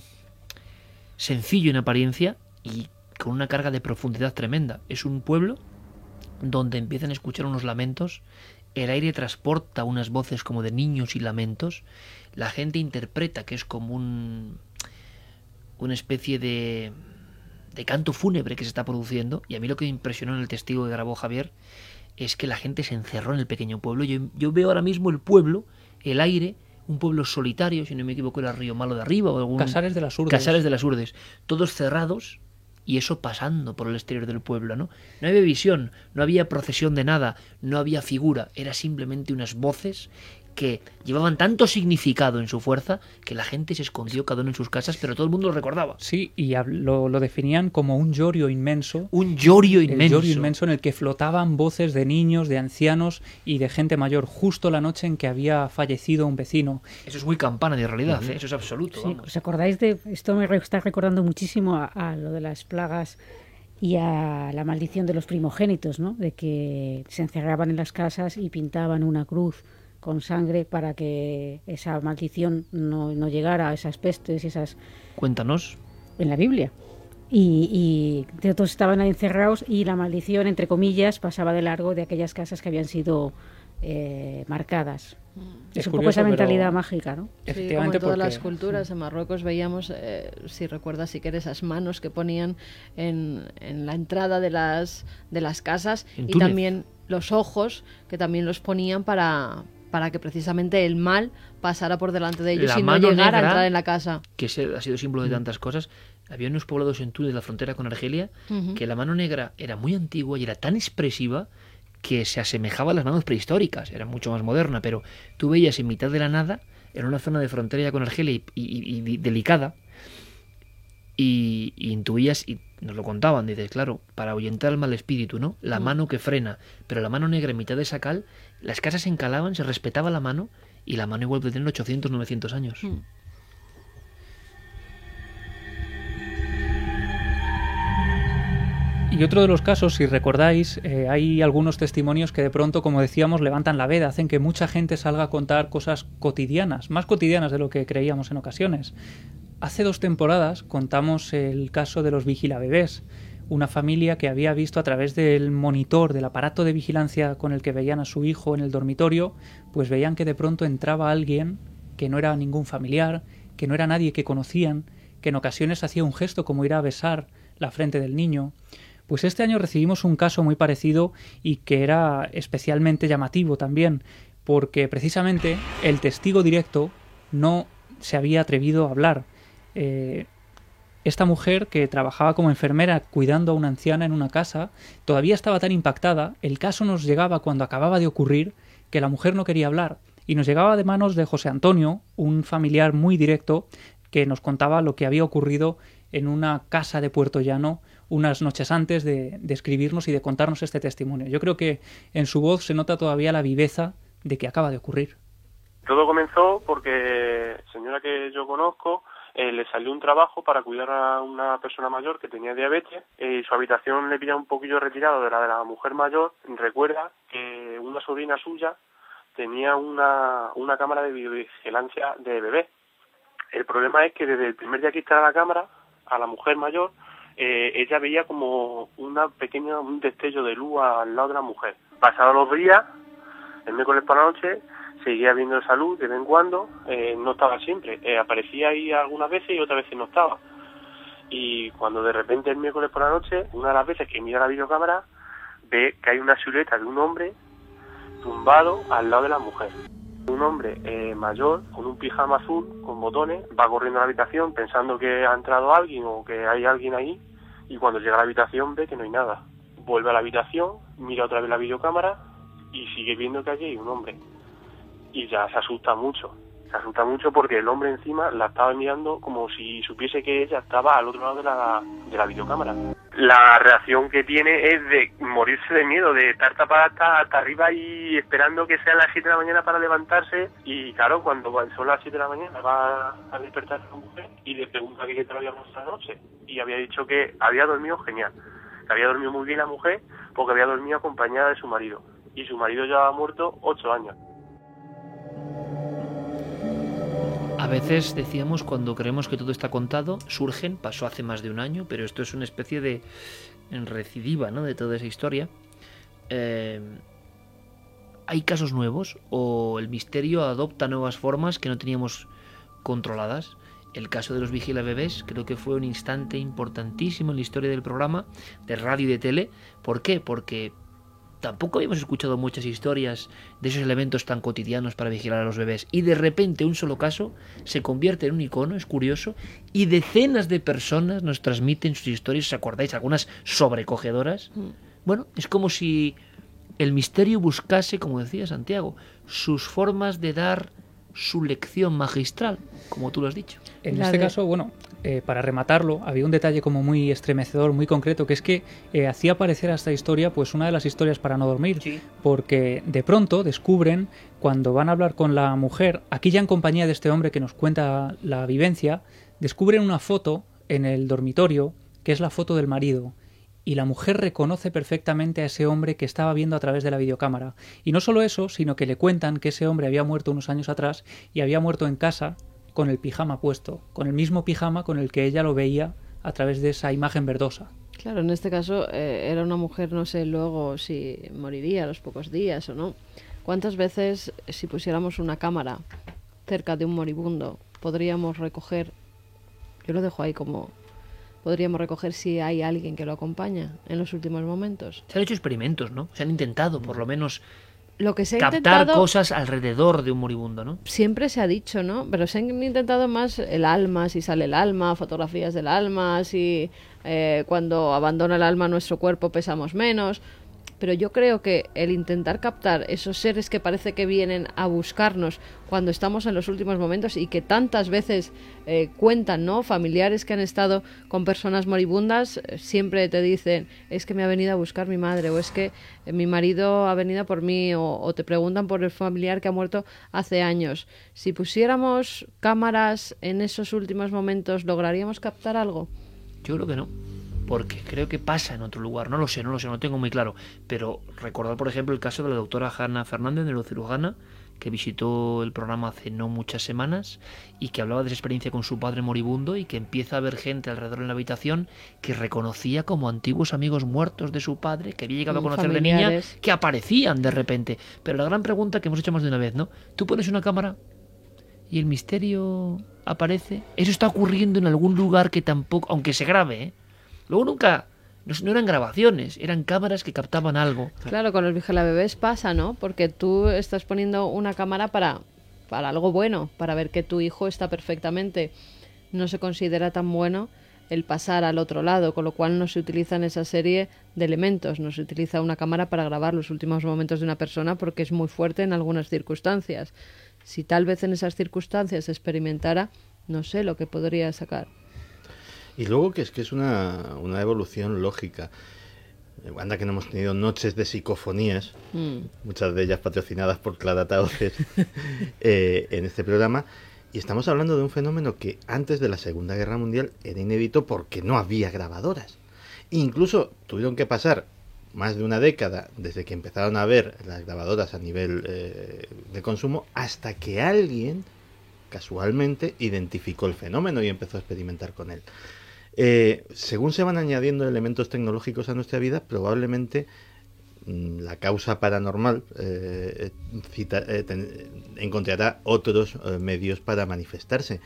sencillo en apariencia y con una carga de profundidad tremenda. Es un pueblo donde empiezan a escuchar unos lamentos, el aire transporta unas voces como de niños y lamentos, la gente interpreta que es como un, una especie de, de canto fúnebre que se está produciendo. Y a mí lo que me impresionó en el testigo que grabó Javier es que la gente se encerró en el pequeño pueblo. Yo, yo veo ahora mismo el pueblo, el aire, un pueblo solitario, si no me equivoco era Río Malo de Arriba o algún... Casares de las Urdes. Casares de las Urdes. Todos cerrados y eso pasando por el exterior del pueblo, ¿no? No había visión, no había procesión de nada, no había figura, era simplemente unas voces que llevaban tanto significado en su fuerza que la gente se escondió cada uno en sus casas, pero todo el mundo lo recordaba. Sí, y lo, definían como un llorio inmenso. Un llorio inmenso. Un llorio inmenso en el que flotaban voces de niños, de ancianos y de gente mayor, justo la noche en que había fallecido un vecino. Eso es muy campana de realidad, ¿eh? eso es absoluto. Sí, ¿Os acordáis de esto? Me está recordando muchísimo a lo de las plagas y a la maldición de los primogénitos, ¿no? De que se encerraban en las casas y pintaban una cruz con sangre para que esa maldición no, no llegara a esas pestes y esas... Cuéntanos. En la Biblia. Y, y todos estaban encerrados y la maldición, entre comillas, pasaba de largo de aquellas casas que habían sido eh, marcadas. Mm. Es, un poco esa mentalidad mágica, ¿no? Sí, como en todas las culturas, en Marruecos veíamos, eh, si recuerdas si quieres, esas manos que ponían en, en, la entrada de las, de las casas y también los ojos que también los ponían para, para que precisamente el mal pasara por delante de ellos y no llegara a entrar en la casa. Que ha sido símbolo de mm. tantas cosas. Había unos poblados en Túnez, la frontera con Argelia, que la mano negra era muy antigua y era tan expresiva que se asemejaba a las manos prehistóricas. Era mucho más moderna, pero tú veías en mitad de la nada, en una zona de frontera ya con Argelia y, delicada, y, intuías y nos lo contaban, dices, claro, para ahuyentar al mal espíritu, ¿no? La mm. mano que frena, pero la mano negra en mitad de esa cal las casas se encalaban, se respetaba la mano y la mano igual puede tener 800, 900 años. Hmm. Y otro de los casos, si recordáis, eh, hay algunos testimonios que de pronto, como decíamos, levantan la veda, hacen que mucha gente salga a contar cosas cotidianas, más cotidianas de lo que creíamos en ocasiones. Hace dos temporadas contamos el caso de los vigilabebés, una familia que había visto a través del monitor del aparato de vigilancia con el que veían a su hijo en el dormitorio, pues veían que de pronto entraba alguien que no era ningún familiar, que no era nadie que conocían, que en ocasiones hacía un gesto como ir a besar la frente del niño. Pues este año recibimos un caso muy parecido y que era especialmente llamativo también, porque precisamente el testigo directo no se había atrevido a hablar. Eh, esta mujer que trabajaba como enfermera cuidando a una anciana en una casa todavía estaba tan impactada, el caso nos llegaba cuando acababa de ocurrir, que la mujer no quería hablar, y nos llegaba de manos de José Antonio, un familiar muy directo, que nos contaba lo que había ocurrido en una casa de Puerto Llano unas noches antes de, de escribirnos y de contarnos este testimonio. Yo creo que en su voz se nota todavía la viveza de que acaba de ocurrir. Todo comenzó porque señora que yo conozco eh, le salió un trabajo para cuidar a una persona mayor que tenía diabetes eh, y su habitación le pilla un poquillo retirado de la de la mujer mayor. Recuerda que una sobrina suya tenía una, una cámara de videovigilancia de bebé. El problema es que desde el primer día que instala la cámara, a la mujer mayor eh, ella veía como una pequeña, un destello de luz al lado de la mujer. Pasados los días, el miércoles por la noche, seguía viendo esa luz de vez en cuando, eh, no estaba siempre, eh, aparecía ahí algunas veces y otras veces no estaba. Y cuando de repente el miércoles por la noche, una de las veces que mira la videocámara, ve que hay una silueta de un hombre tumbado al lado de la mujer. Un hombre eh, mayor con un pijama azul con botones va corriendo a la habitación pensando que ha entrado alguien o que hay alguien ahí y cuando llega a la habitación ve que no hay nada. Vuelve a la habitación, mira otra vez la videocámara y sigue viendo que allí hay un hombre. Y ya se asusta mucho se asusta mucho porque el hombre encima la estaba mirando como si supiese que ella estaba al otro lado de la, de la videocámara. La reacción que tiene es de morirse de miedo, de estar tapada hasta, hasta arriba y esperando que sean las 7 de la mañana para levantarse. Y claro, cuando son las 7 de la mañana va a despertar a su mujer y le pregunta qué tal había pasado la noche. Y había dicho que había dormido genial, que había dormido muy bien la mujer porque había dormido acompañada de su marido. Y su marido ya ha muerto 8 años. Veces decíamos cuando creemos que todo está contado, surgen, pasó hace más de un año, pero esto es una especie de recidiva ¿no? de toda esa historia. Eh, hay casos nuevos o el misterio adopta nuevas formas que no teníamos controladas. El caso de los vigila bebés creo que fue un instante importantísimo en la historia del programa de radio y de tele. ¿Por qué? Porque tampoco habíamos escuchado muchas historias de esos elementos tan cotidianos para vigilar a los bebés. Y de repente un solo caso se convierte en un icono, es curioso, y decenas de personas nos transmiten sus historias, ¿os acordáis? Algunas sobrecogedoras. Mm. Bueno, es como si el misterio buscase, como decía Santiago, sus formas de dar su lección magistral, como tú lo has dicho. En este caso, bueno, eh, para rematarlo, había un detalle como muy estremecedor, muy concreto, que es que eh, hacía aparecer a esta historia pues una de las historias para no dormir, porque de pronto descubren, cuando van a hablar con la mujer, aquí ya en compañía de este hombre que nos cuenta la vivencia, descubren una foto en el dormitorio, que es la foto del marido, y la mujer reconoce perfectamente a ese hombre que estaba viendo a través de la videocámara. Y no solo eso, sino que le cuentan que ese hombre había muerto unos años atrás y había muerto en casa con el pijama puesto, con el mismo pijama con el que ella lo veía a través de esa imagen verdosa. Claro, en este caso eh, era una mujer, no sé luego si moriría a los pocos días o no. ¿Cuántas veces, si pusiéramos una cámara cerca de un moribundo, podríamos recoger, yo lo dejo ahí como, podríamos recoger si hay alguien que lo acompaña en los últimos momentos? Se han hecho experimentos, ¿no? Se han intentado, por lo menos, lo que se ha captar cosas alrededor de un moribundo, ¿no? Siempre se ha dicho, ¿no? Pero se han intentado más el alma, si sale el alma, fotografías del alma, si eh, cuando abandona el alma nuestro cuerpo pesamos menos pero yo creo que el intentar captar esos seres que parece que vienen a buscarnos cuando estamos en los últimos momentos y que tantas veces eh, cuentan, ¿no? Familiares que han estado con personas moribundas eh, siempre te dicen es que me ha venido a buscar mi madre o es que eh, mi marido ha venido por mí o, o te preguntan por el familiar que ha muerto hace años. Si pusiéramos cámaras en esos últimos momentos, ¿lograríamos captar algo? Yo creo que no porque creo que pasa en otro lugar, no lo sé, no lo sé, no lo tengo muy claro, pero recordar por ejemplo el caso de la doctora Hanna Fernández, neurocirujana, que visitó el programa hace no muchas semanas y que hablaba de su experiencia con su padre moribundo y que empieza a ver gente alrededor en la habitación que reconocía como antiguos amigos muertos de su padre, que había llegado a conocer de niña, que aparecían de repente. Pero la gran pregunta que hemos hecho más de una vez, ¿no? Tú pones una cámara y el misterio aparece. Eso está ocurriendo en algún lugar que tampoco, aunque se grabe, ¿eh? Luego nunca, no, eran grabaciones, eran cámaras que captaban algo. Claro, con los Bebés pasa, ¿no? Porque tú estás poniendo una cámara para, para algo bueno, para ver que tu hijo está perfectamente. No se considera tan bueno el pasar al otro lado, con lo cual no se utiliza en esa serie de elementos, no se utiliza una cámara para grabar los últimos momentos de una persona porque es muy fuerte en algunas circunstancias. Si tal vez en esas circunstancias experimentara, no sé lo que podría sacar. Y luego que es que es una, una evolución lógica. Anda que no hemos tenido noches de psicofonías, mm. muchas de ellas patrocinadas por Clara Tauces, eh, en este programa. Y estamos hablando de un fenómeno que antes de la Segunda Guerra Mundial era inédito porque no había grabadoras. incluso tuvieron que pasar más de una década desde que empezaron a ver las grabadoras a nivel eh, de consumo hasta que alguien casualmente identificó el fenómeno y empezó a experimentar con él. Eh, según se van añadiendo elementos tecnológicos a nuestra vida, probablemente mm, la causa paranormal eh, eh, encontrará otros medios para manifestarse.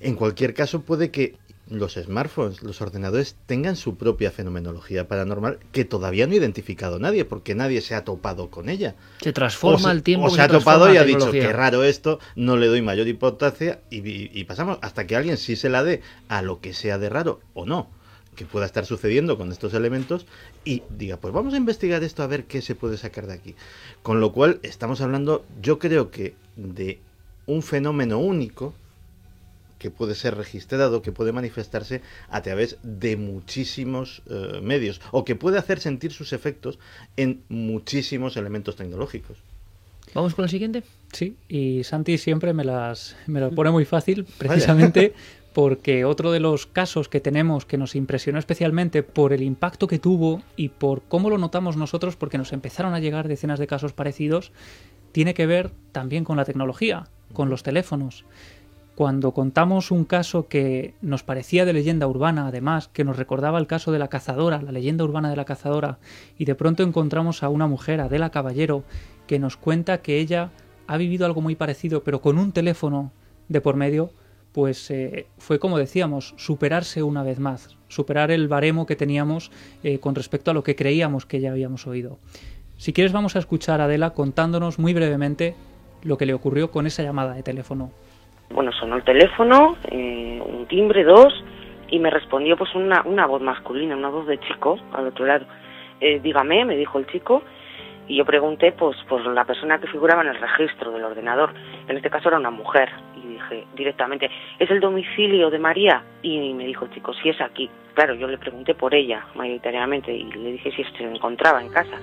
En cualquier caso, puede que los smartphones, los ordenadores tengan su propia fenomenología paranormal que todavía no ha identificado nadie, porque nadie se ha topado con ella. Se transforma el tiempo. O se, ha topado y ha dicho que raro esto, no le doy mayor importancia y, pasamos hasta que alguien sí se la dé a lo que sea de raro o no que pueda estar sucediendo con estos elementos y diga, pues vamos a investigar esto a ver qué se puede sacar de aquí. Con lo cual estamos hablando, yo creo que de un fenómeno único que puede ser registrado, que puede manifestarse a través de muchísimos eh, medios o que puede hacer sentir sus efectos en muchísimos elementos tecnológicos. ¿Vamos con el siguiente? Sí, y Santi siempre me, las, me lo pone muy fácil, precisamente porque otro de los casos que tenemos que nos impresionó especialmente por el impacto que tuvo y por cómo lo notamos nosotros, porque nos empezaron a llegar decenas de casos parecidos, tiene que ver también con la tecnología, con los teléfonos. Cuando contamos un caso que nos parecía de leyenda urbana, además, que nos recordaba el caso de la cazadora, la leyenda urbana de la cazadora, y de pronto encontramos a una mujer, Adela Caballero, que nos cuenta que ella ha vivido algo muy parecido, pero con un teléfono de por medio, pues eh, fue como decíamos, superarse una vez más, superar el baremo que teníamos eh, con respecto a lo que creíamos que ya habíamos oído. Si quieres vamos a escuchar a Adela contándonos muy brevemente lo que le ocurrió con esa llamada de teléfono. Bueno, sonó el teléfono, eh, un timbre, dos, y me respondió pues una, una voz masculina, una voz de chico al otro lado. Eh, dígame, me dijo el chico, y yo pregunté pues por la persona que figuraba en el registro del ordenador. En este caso era una mujer, y dije directamente, ¿es el domicilio de María? Y me dijo el chico, sí es aquí. Claro, yo le pregunté por ella mayoritariamente y le dije si se encontraba en casa.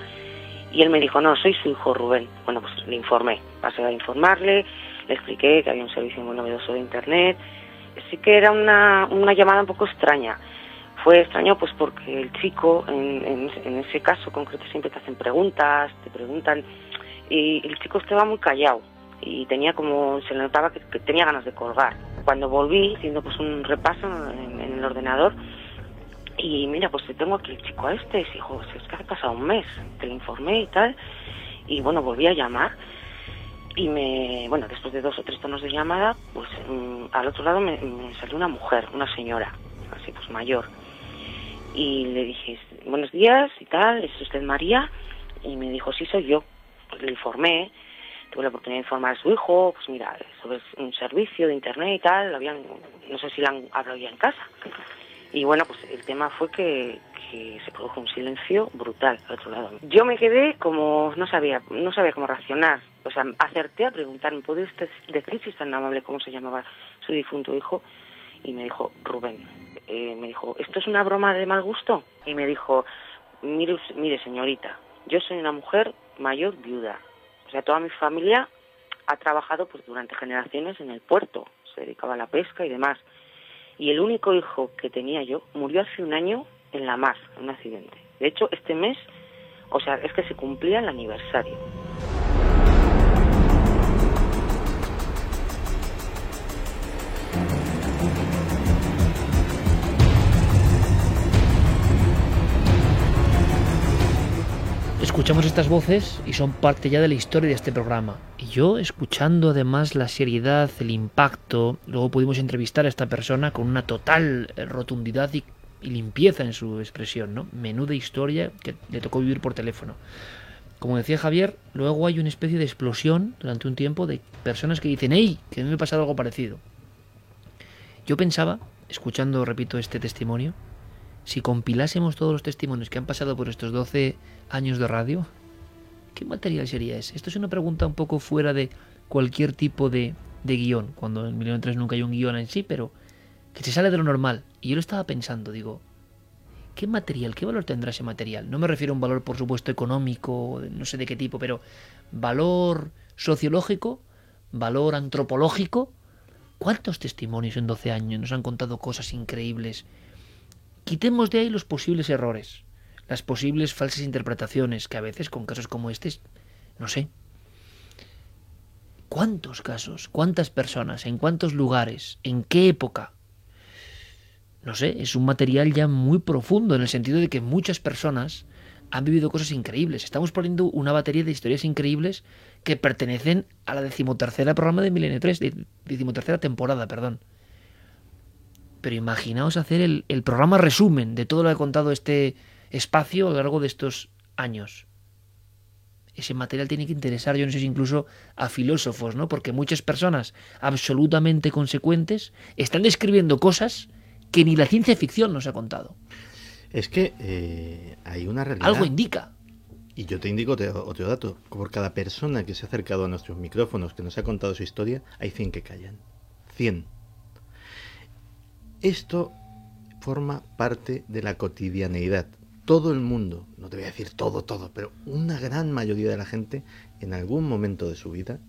Y él me dijo, no, soy su hijo Rubén. Bueno, pues le informé, pasé a informarle, le expliqué que había un servicio muy novedoso de Internet. Sí que era una, una llamada un poco extraña. Fue extraño pues porque el chico, en, en, ese caso concreto, siempre te hacen preguntas, te preguntan, y el chico estaba muy callado y tenía como, se le notaba que, tenía ganas de colgar. Cuando volví, haciendo pues un repaso en, el ordenador, y mira, pues tengo aquí el chico a este, y dijo, es que ha pasado un mes, te lo informé y tal, y bueno, volví a llamar y me, bueno, después de dos o tres tonos de llamada, pues mm, al otro lado me, salió una mujer, una señora, así pues mayor. Y le dije, buenos días y tal, ¿es usted María? Y me dijo, sí, soy yo. Pues le informé, tuve la oportunidad de informar a su hijo, pues mira, sobre un servicio de internet y tal, habían, no sé si la han hablado ya en casa. Y bueno, pues el tema fue que, que se produjo un silencio brutal al otro lado. Yo me quedé como, no sabía, no sabía cómo reaccionar o sea, acerté a preguntarme, ¿puede usted decir si es tan amable cómo se llamaba su difunto hijo? Y me dijo, Rubén. Eh, me dijo, ¿esto es una broma de mal gusto? Y me dijo, mire, mire señorita, yo soy una mujer mayor viuda. O sea, toda mi familia ha trabajado pues durante generaciones en el puerto, se dedicaba a la pesca y demás. Y el único hijo que tenía yo murió hace un año en la mar, en un accidente. De hecho, este mes, o sea, es que se cumplía el aniversario. Escuchamos estas voces y son parte ya de la historia de este programa. Y yo, escuchando además la seriedad, el impacto, luego pudimos entrevistar a esta persona con una total eh, rotundidad y, limpieza en su expresión, ¿no? Menuda historia que le tocó vivir por teléfono. Como decía Javier, luego hay una especie de explosión durante un tiempo de personas que dicen, ¡Ey! Que me ha pasado algo parecido. Yo pensaba, escuchando, repito, este testimonio, si compilásemos todos los testimonios que han pasado por estos 12 años de radio, ¿qué material sería ese? Esto es una pregunta un poco fuera de cualquier tipo de, de guion, cuando en Milenio 3 nunca hay un guion en sí, pero que se sale de lo normal. Y yo lo estaba pensando, digo, ¿qué material, qué valor tendrá ese material? No me refiero a un valor, por supuesto, económico, no sé de qué tipo, pero valor sociológico, valor antropológico. ¿Cuántos testimonios en 12 años nos han contado cosas increíbles? Quitemos de ahí los posibles errores, las posibles falsas interpretaciones, que a veces con casos como este, no sé. ¿Cuántos casos? ¿Cuántas personas? ¿En cuántos lugares? ¿En qué época? no sé, es un material ya muy profundo en el sentido de que muchas personas han vivido cosas increíbles. Estamos poniendo una batería de historias increíbles que pertenecen a la decimotercera programa de Milenio 3, decimotercera temporada, perdón. Pero imaginaos hacer el, el programa resumen de todo lo que ha contado este espacio a lo largo de estos años ese material tiene que interesar, yo no sé si incluso a filósofos, ¿no? Porque muchas personas absolutamente consecuentes están describiendo cosas que ni la ciencia ficción nos ha contado. Es que eh, hay una realidad. Algo indica. Y yo te indico otro, dato. Por cada persona que se ha acercado a nuestros micrófonos, que nos ha contado su historia, hay 100 que callan. 100. Esto forma parte de la cotidianeidad todo el mundo, no te voy a decir todo, todo, pero una gran mayoría de la gente en algún momento de su vida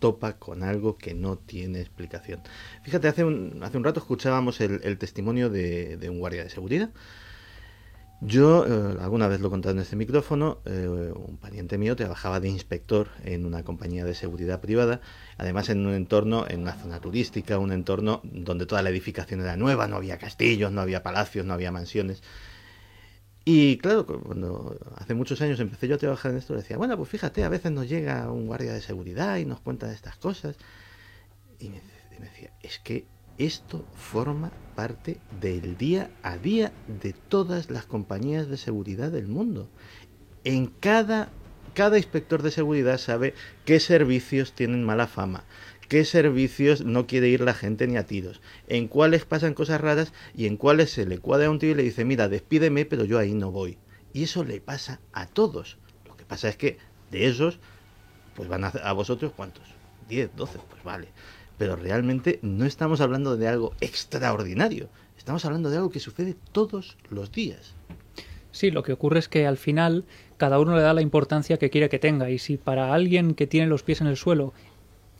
topa con algo que no tiene explicación. Fíjate, hace un, hace un rato escuchábamos el, testimonio de, un guardia de seguridad. Yo, eh, alguna vez lo he contado en este micrófono, eh, un pariente mío trabajaba de inspector en una compañía de seguridad privada, además en un entorno, en una zona turística, un entorno donde toda la edificación era nueva, no había castillos, no había palacios, no había mansiones. Y claro, cuando hace muchos años empecé yo a trabajar en esto, decía, bueno, pues fíjate, a veces nos llega un guardia de seguridad y nos cuenta de estas cosas. Y me, decía, es que esto forma parte del día a día de todas las compañías de seguridad del mundo. En cada, cada inspector de seguridad sabe qué servicios tienen mala fama, qué servicios no quiere ir la gente ni a tiros, en cuáles pasan cosas raras y en cuáles se le cuadra un tío y le dice, mira, despídeme, pero yo ahí no voy. Y eso le pasa a todos. Lo que pasa es que de esos, pues van a, a vosotros cuántos? 10, 12, pues vale. Pero realmente no estamos hablando de algo extraordinario, estamos hablando de algo que sucede todos los días. Sí, lo que ocurre es que al final cada uno le da la importancia que quiere que tenga y si para alguien que tiene los pies en el suelo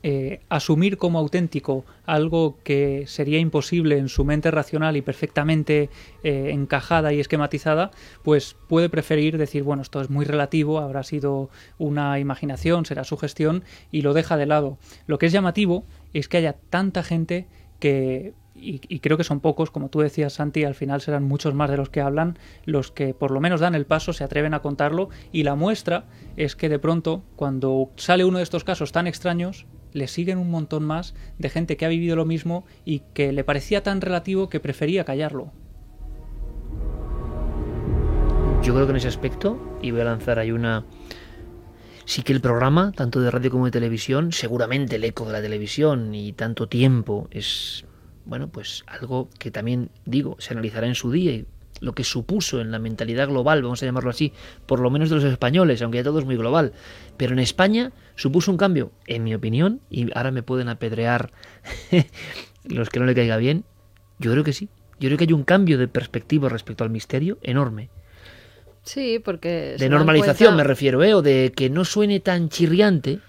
eh, asumir como auténtico algo que sería imposible en su mente racional y perfectamente eh, encajada y esquematizada, pues puede preferir decir, bueno, esto es muy relativo, habrá sido una imaginación, será su gestión, y lo deja de lado. Lo que es llamativo es que haya tanta gente que y, y, creo que son pocos, como tú decías, Santi, al final serán muchos más de los que hablan, los que por lo menos dan el paso, se atreven a contarlo, y la muestra es que de pronto, cuando sale uno de estos casos tan extraños, le siguen un montón más de gente que ha vivido lo mismo y que le parecía tan relativo que prefería callarlo. Yo creo que en ese aspecto, y voy a lanzar ahí una... Sí que el programa, tanto de radio como de televisión, seguramente el eco de la televisión y tanto tiempo es, bueno, pues algo que también digo, se analizará en su día y lo que supuso en la mentalidad global, vamos a llamarlo así, por lo menos de los españoles, aunque ya todo es muy global. Pero en España supuso un cambio, en mi opinión, y ahora me pueden apedrear los que no le caiga bien, yo creo que sí. Yo creo que hay un cambio de perspectiva respecto al misterio enorme. Sí, porque... De normalización me refiero, ¿eh? O de que no suene tan chirriante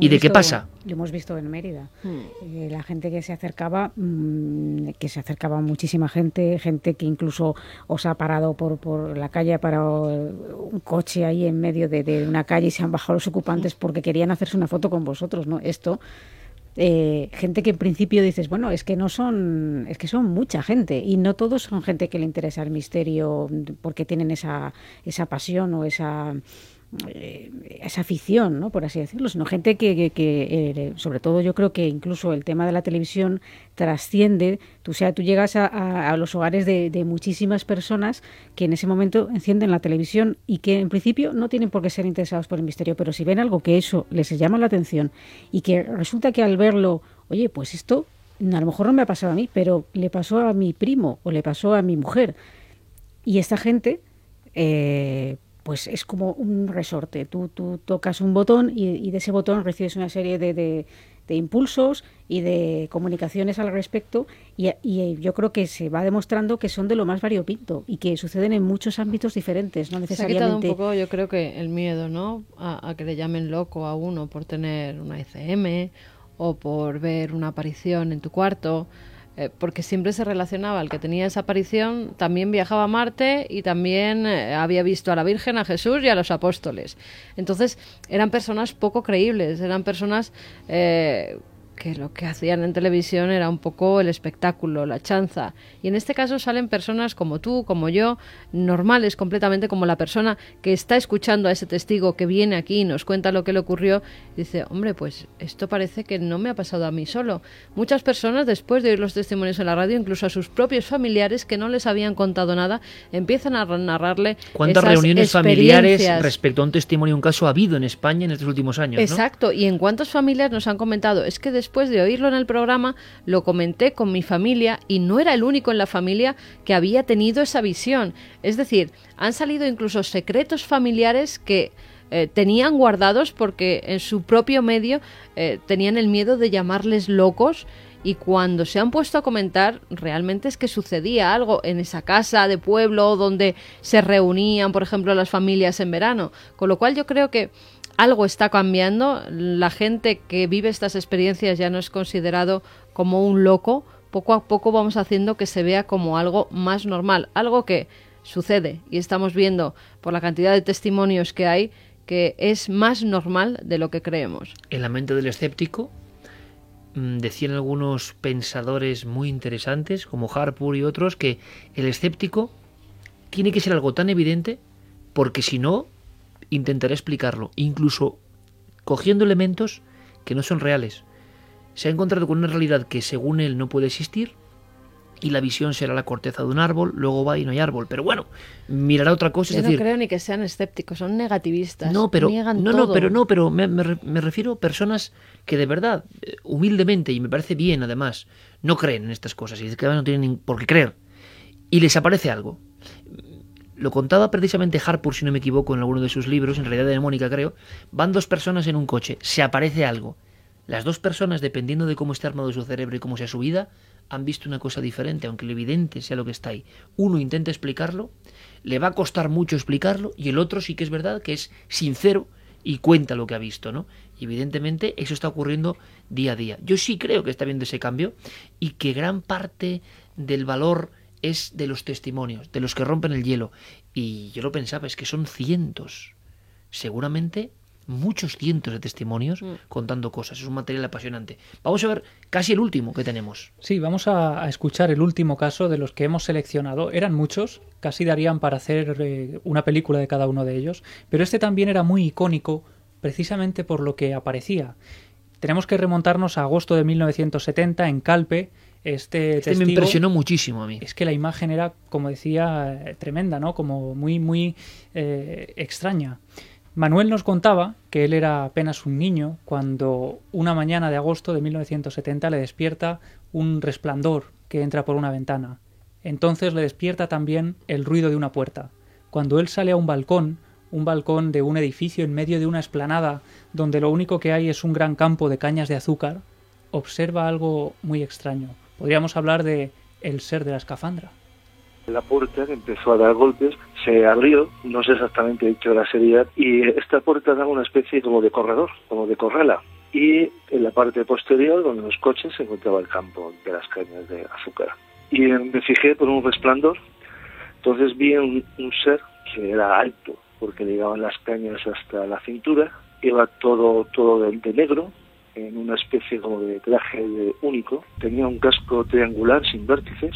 ¿Y de qué pasa? Lo hemos visto en Mérida. Hmm. Eh, la gente que se acercaba, mm, que se acercaba muchísima gente, gente que incluso os ha parado por, por la calle, ha parado un coche ahí en medio de, una calle y se han bajado los ocupantes porque querían hacerse una foto con vosotros, ¿no? Esto. Eh, gente que en principio dices, bueno, es que no son, es que son mucha gente y no todos son gente que le interesa el misterio porque tienen esa, esa pasión o esa eh, esa afición, ¿no? por así decirlo, sino gente que, eh, sobre todo yo creo que incluso el tema de la televisión trasciende, tú, sea, tú llegas a, los hogares de, muchísimas personas que en ese momento encienden la televisión y que en principio no tienen por qué ser interesados por el misterio, pero si ven algo que eso les llama la atención y que resulta que al verlo, oye, pues esto a lo mejor no me ha pasado a mí, pero le pasó a mi primo o le pasó a mi mujer. Y esta gente, eh, pues es como un resorte. Tú, tú tocas un botón y, de ese botón recibes una serie de, de, impulsos y de comunicaciones al respecto y, yo creo que se va demostrando que son de lo más variopinto y que suceden en muchos ámbitos diferentes, no necesariamente... Se ha quitado un poco, yo creo que el miedo, ¿no? A, a que le llamen loco a uno por tener una ECM o por ver una aparición en tu cuarto eh, porque siempre se relacionaba, el que tenía esa aparición también viajaba a Marte y también eh, había visto a la Virgen, a Jesús y a los apóstoles. Entonces eran personas poco creíbles, eran personas... Que lo que hacían en televisión era un poco el espectáculo, la chanza. Y en este caso salen personas como tú, como yo, normales completamente, como la persona que está escuchando a ese testigo que viene aquí y nos cuenta lo que le ocurrió. Y dice, hombre, pues esto parece que no me ha pasado a mí solo. Muchas personas, después de oír los testimonios en la radio, incluso a sus propios familiares que no les habían contado nada, empiezan a narrarle. ¿Cuántas reuniones familiares respecto a un testimonio, un caso ha habido en España en estos últimos años? Exacto. Y en cuántas familias nos han comentado, es que después después de oírlo en el programa, lo comenté con mi familia y no era el único en la familia que había tenido esa visión. Es decir, han salido incluso secretos familiares que eh, tenían guardados porque en su propio medio eh, tenían el miedo de llamarles locos y cuando se han puesto a comentar realmente es que sucedía algo en esa casa de pueblo donde se reunían, por ejemplo, las familias en verano. Con lo cual yo creo que algo está cambiando. La gente que vive estas experiencias ya no es considerado como un loco. Poco a poco vamos haciendo que se vea como algo más normal, algo que sucede y estamos viendo por la cantidad de testimonios que hay que es más normal de lo que creemos. En la mente del escéptico mm, decían algunos pensadores muy interesantes como Harpur y otros que el escéptico tiene que ser algo tan evidente porque si no intentaré explicarlo, incluso cogiendo elementos que no son reales. Se ha encontrado con una realidad que según él no puede existir y la visión será la corteza de un árbol, luego va y no hay árbol. Pero bueno, mirará otra cosa. Yo no creo ni que sean escépticos, son negativistas. No, pero no, no, pero no, pero me, me, refiero a personas que de verdad, eh, humildemente y me parece bien además, no creen en estas cosas y que no tienen por qué creer y les aparece algo. Lo contaba precisamente Harpur, si no me equivoco, en alguno de sus libros, en realidad de Mónica creo. Van dos personas en un coche, se aparece algo. Las dos personas, dependiendo de cómo esté armado su cerebro y cómo sea su vida, han visto una cosa diferente, aunque lo evidente sea lo que está ahí. Uno intenta explicarlo, le va a costar mucho explicarlo, y el otro sí que es verdad que es sincero y cuenta lo que ha visto, ¿no? Y evidentemente eso está ocurriendo día a día. Yo sí creo que está viendo ese cambio y que gran parte del valor es de los testimonios, de los que rompen el hielo. Y yo lo pensaba, es que son cientos, seguramente muchos cientos de testimonios mm. contando cosas. Es un material apasionante. Vamos a ver casi el último que tenemos. Sí, vamos a, escuchar el último caso de los que hemos seleccionado. Eran muchos, casi darían para hacer eh, una película de cada uno de ellos, pero este también era muy icónico precisamente por lo que aparecía. Tenemos que remontarnos a agosto de 1970 en Calpe, este, este me impresionó muchísimo a mí. Es que la imagen era, como decía, eh, tremenda, ¿no? Como muy, muy eh, extraña. Manuel nos contaba que él era apenas un niño cuando una mañana de agosto de 1970 le despierta un resplandor que entra por una ventana. Entonces le despierta también el ruido de una puerta. Cuando él sale a un balcón, un balcón de un edificio en medio de una esplanada donde lo único que hay es un gran campo de cañas de azúcar, observa algo muy extraño podríamos hablar de el ser de la escafandra. La puerta empezó a dar golpes, se abrió, no sé exactamente dicho la seriedad, y esta puerta daba una especie como de corredor, como de correla. Y en la parte posterior, donde los coches, se encontraba el campo de las cañas de azúcar. Y me fijé por un resplandor, entonces vi un, ser que era alto, porque le llegaban las cañas hasta la cintura, iba todo, todo de negro, en una especie como de traje único, tenía un casco triangular sin vértices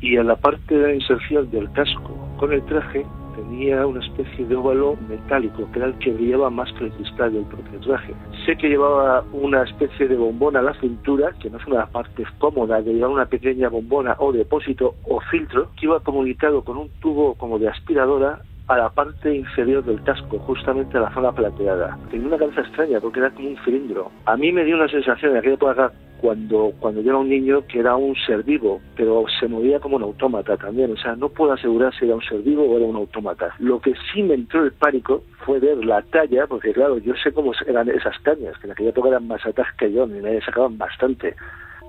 y en la parte inserción del casco con el traje tenía una especie de óvalo metálico que era el que brillaba más que el cristal del propio traje. Sé que llevaba una especie de bombona a la cintura, que no es una parte cómoda de llevar una pequeña bombona o depósito o filtro, que iba comunicado con un tubo como de aspiradora a la parte inferior del casco, justamente a la zona plateada. Tenía una cabeza extraña porque era como un cilindro. A mí me dio una sensación de aquella época cuando, cuando yo era un niño que era un ser vivo, pero se movía como un autómata también. O sea, no puedo asegurar si era un ser vivo o era un autómata. Lo que sí me entró el pánico fue ver la talla, porque claro, yo sé cómo eran esas cañas, que en aquella época eran más altas que yo, y me sacaban bastante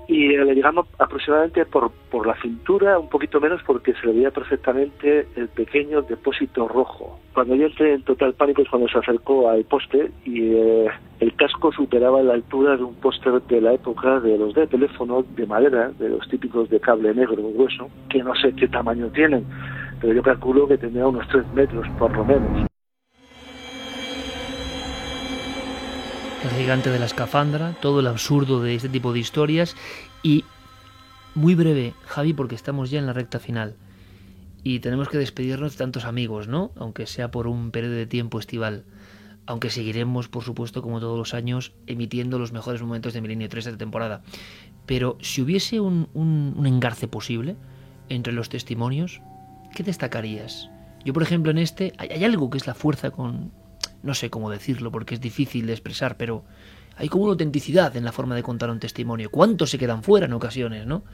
y le llegamos aproximadamente por, por la cintura, un poquito menos porque se le veía perfectamente el pequeño depósito rojo. Cuando yo entré en total pánico es cuando se acercó al poste y eh, el casco superaba la altura de un póster de la época de los de teléfono de madera, de los típicos de cable negro grueso, que no sé qué tamaño tienen, pero yo calculo que tendría unos 3 metros por lo menos. El gigante de la escafandra, todo el absurdo de este tipo de historias y muy breve, Javi, porque estamos ya en la recta final y tenemos que despedirnos de tantos amigos, ¿no? Aunque sea por un periodo de tiempo estival. Aunque seguiremos, por supuesto, como todos los años, emitiendo los mejores momentos de Milenio 3 de temporada. Pero si hubiese un engarce posible entre los testimonios, ¿qué destacarías? Yo, por ejemplo, en este hay, algo que es la fuerza con... No sé cómo decirlo porque es difícil de expresar, pero hay como una autenticidad en la forma de contar un testimonio. ¿Cuántos se quedan fuera en ocasiones, no?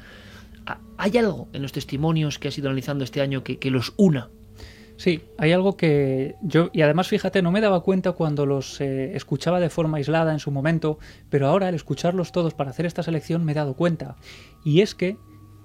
¿Hay algo en los testimonios que has ido analizando este año que, los una? Sí, hay algo que yo, y además fíjate, no me daba cuenta cuando los eh, escuchaba de forma aislada en su momento, pero ahora al escucharlos todos para hacer esta selección me he dado cuenta. Y es que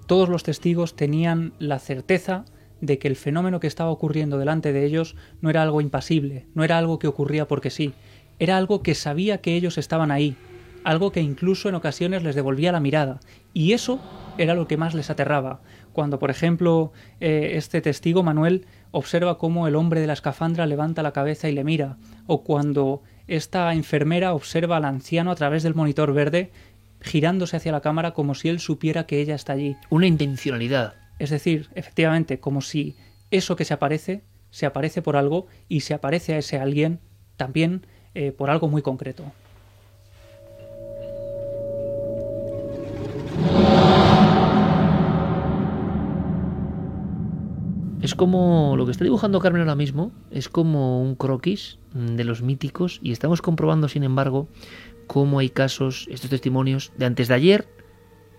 todos los testigos tenían la certeza de que el fenómeno que estaba ocurriendo delante de ellos no era algo impasible, no era algo que ocurría porque sí, era algo que sabía que ellos estaban ahí, algo que incluso en ocasiones les devolvía la mirada, y eso era lo que más les aterraba. Cuando, por ejemplo, eh, este testigo, Manuel, observa cómo el hombre de la escafandra levanta la cabeza y le mira, o cuando esta enfermera observa al anciano a través del monitor verde girándose hacia la cámara como si él supiera que ella está allí. Una intencionalidad. Es decir, efectivamente, como si eso que se aparece, se aparece por algo y se aparece a ese alguien también eh, por algo muy concreto. Es como lo que está dibujando Carmen ahora mismo, es como un croquis de los míticos y estamos comprobando, sin embargo, cómo hay casos, estos testimonios de antes de ayer,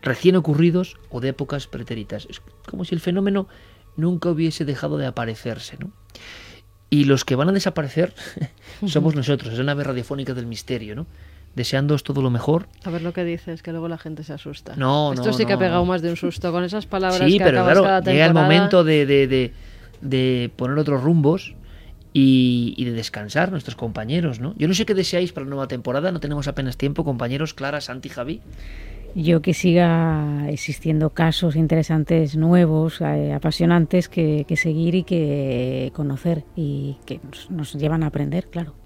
recién ocurridos o de épocas pretéritas. Es como si el fenómeno nunca hubiese dejado de aparecerse, ¿no? Y los que van a desaparecer somos nosotros, es la nave radiofónica del misterio, ¿no? Deseándoos todo lo mejor. A ver lo que dices, que luego la gente se asusta. No, Esto sí que ha pegado más de un susto con esas palabras sí, que pero claro, llega el momento de, de, de, poner otros rumbos y, y, de descansar nuestros compañeros, ¿no? Yo no sé qué deseáis para la nueva temporada, no tenemos apenas tiempo, compañeros, Clara, Santi, Javi yo que siga existiendo casos interesantes, nuevos, eh, apasionantes que, seguir y que conocer y que nos, llevan a aprender, claro.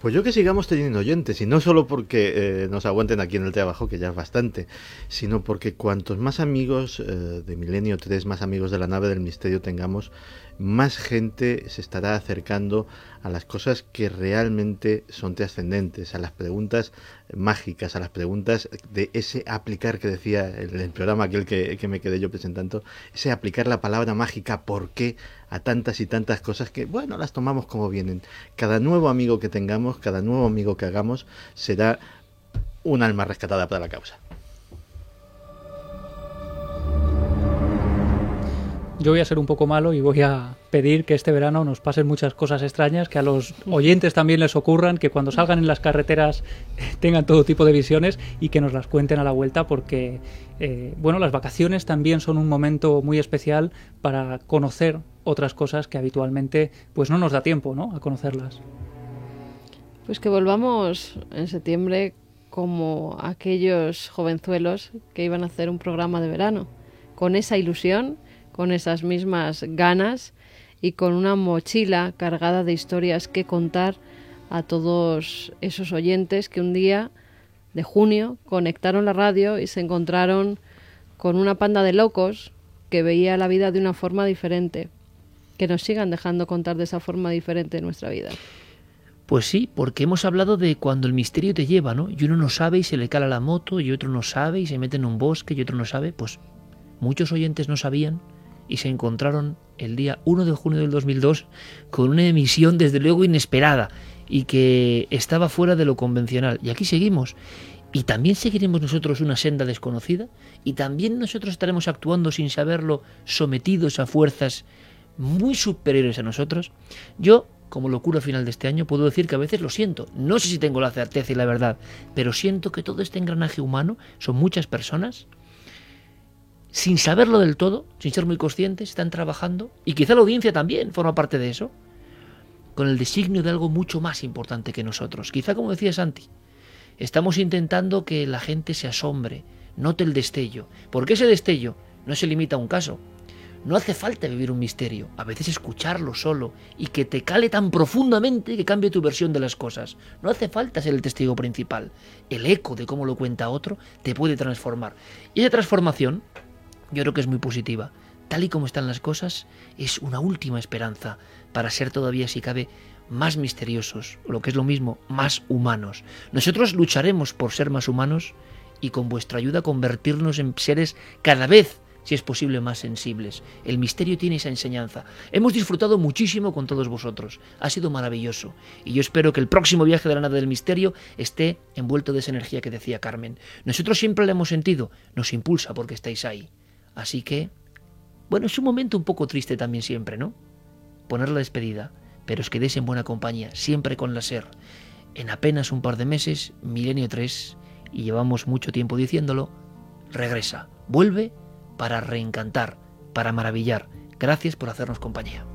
Pues yo que sigamos teniendo oyentes, y no solo porque eh, nos aguanten aquí en el trabajo, que ya es bastante, sino porque cuantos más amigos eh, de Milenio 3, más amigos de la nave del misterio tengamos, más gente se estará acercando a las cosas que realmente son trascendentes, a las preguntas mágicas, a las preguntas de ese aplicar que decía el, el programa aquel que, que, me quedé yo presentando, ese aplicar la palabra mágica, ¿por qué? A tantas y tantas cosas que, bueno, las tomamos como vienen. Cada nuevo amigo que tengamos, cada nuevo amigo que hagamos, será un alma rescatada para la causa. Yo voy a ser un poco malo y voy a pedir que este verano nos pasen muchas cosas extrañas, que a los oyentes también les ocurran, que cuando salgan en las carreteras tengan todo tipo de visiones y que nos las cuenten a la vuelta, porque eh, bueno, las vacaciones también son un momento muy especial para conocer otras cosas que habitualmente pues no nos da tiempo, ¿no? A conocerlas. Pues que volvamos en septiembre como aquellos jovenzuelos que iban a hacer un programa de verano, con esa ilusión con esas mismas ganas y con una mochila cargada de historias que contar a todos esos oyentes que un día de junio conectaron la radio y se encontraron con una panda de locos que veía la vida de una forma diferente. Que nos sigan dejando contar de esa forma diferente nuestra vida. Pues sí, porque hemos hablado de cuando el misterio te lleva, ¿no? Y uno no sabe y se le cala la moto, y otro no sabe y se mete en un bosque, y otro no sabe. Pues muchos oyentes no sabían y se encontraron el día 1 de junio del 2002 con una emisión desde luego inesperada y que estaba fuera de lo convencional. Y aquí seguimos. Y también seguiremos nosotros una senda desconocida y también nosotros estaremos actuando sin saberlo, sometidos a fuerzas muy superiores a nosotros. Yo, como locura final de este año, puedo decir que a veces lo siento. No sé si tengo la certeza y la verdad, pero siento que todo este engranaje humano son muchas personas sin saberlo del todo, sin ser muy conscientes, están trabajando, y quizá la audiencia también forma parte de eso, con el designio de algo mucho más importante que nosotros. Quizá, como decía Santi, estamos intentando que la gente se asombre, note el destello, porque ese destello no se limita a un caso. No hace falta vivir un misterio, a veces escucharlo solo y que te cale tan profundamente que cambie tu versión de las cosas. No hace falta ser el testigo principal. El eco de cómo lo cuenta otro te puede transformar. Y esa transformación yo creo que es muy positiva. Tal y como están las cosas, es una última esperanza para ser todavía, si cabe, más misteriosos, o lo que es lo mismo, más humanos. Nosotros lucharemos por ser más humanos y con vuestra ayuda convertirnos en seres cada vez si es posible, más sensibles. El misterio tiene esa enseñanza. Hemos disfrutado muchísimo con todos vosotros. Ha sido maravilloso. Y yo espero que el próximo viaje de la nada del misterio esté envuelto de esa energía que decía Carmen. Nosotros siempre la hemos sentido. Nos impulsa porque estáis ahí. Así que, bueno, es un momento un poco triste también siempre, ¿no? Poner la despedida. Pero os quedéis en buena compañía, siempre con la SER. En apenas un par de meses, Milenio 3, y llevamos mucho tiempo diciéndolo, regresa, vuelve para reencantar, para maravillar. Gracias por hacernos compañía.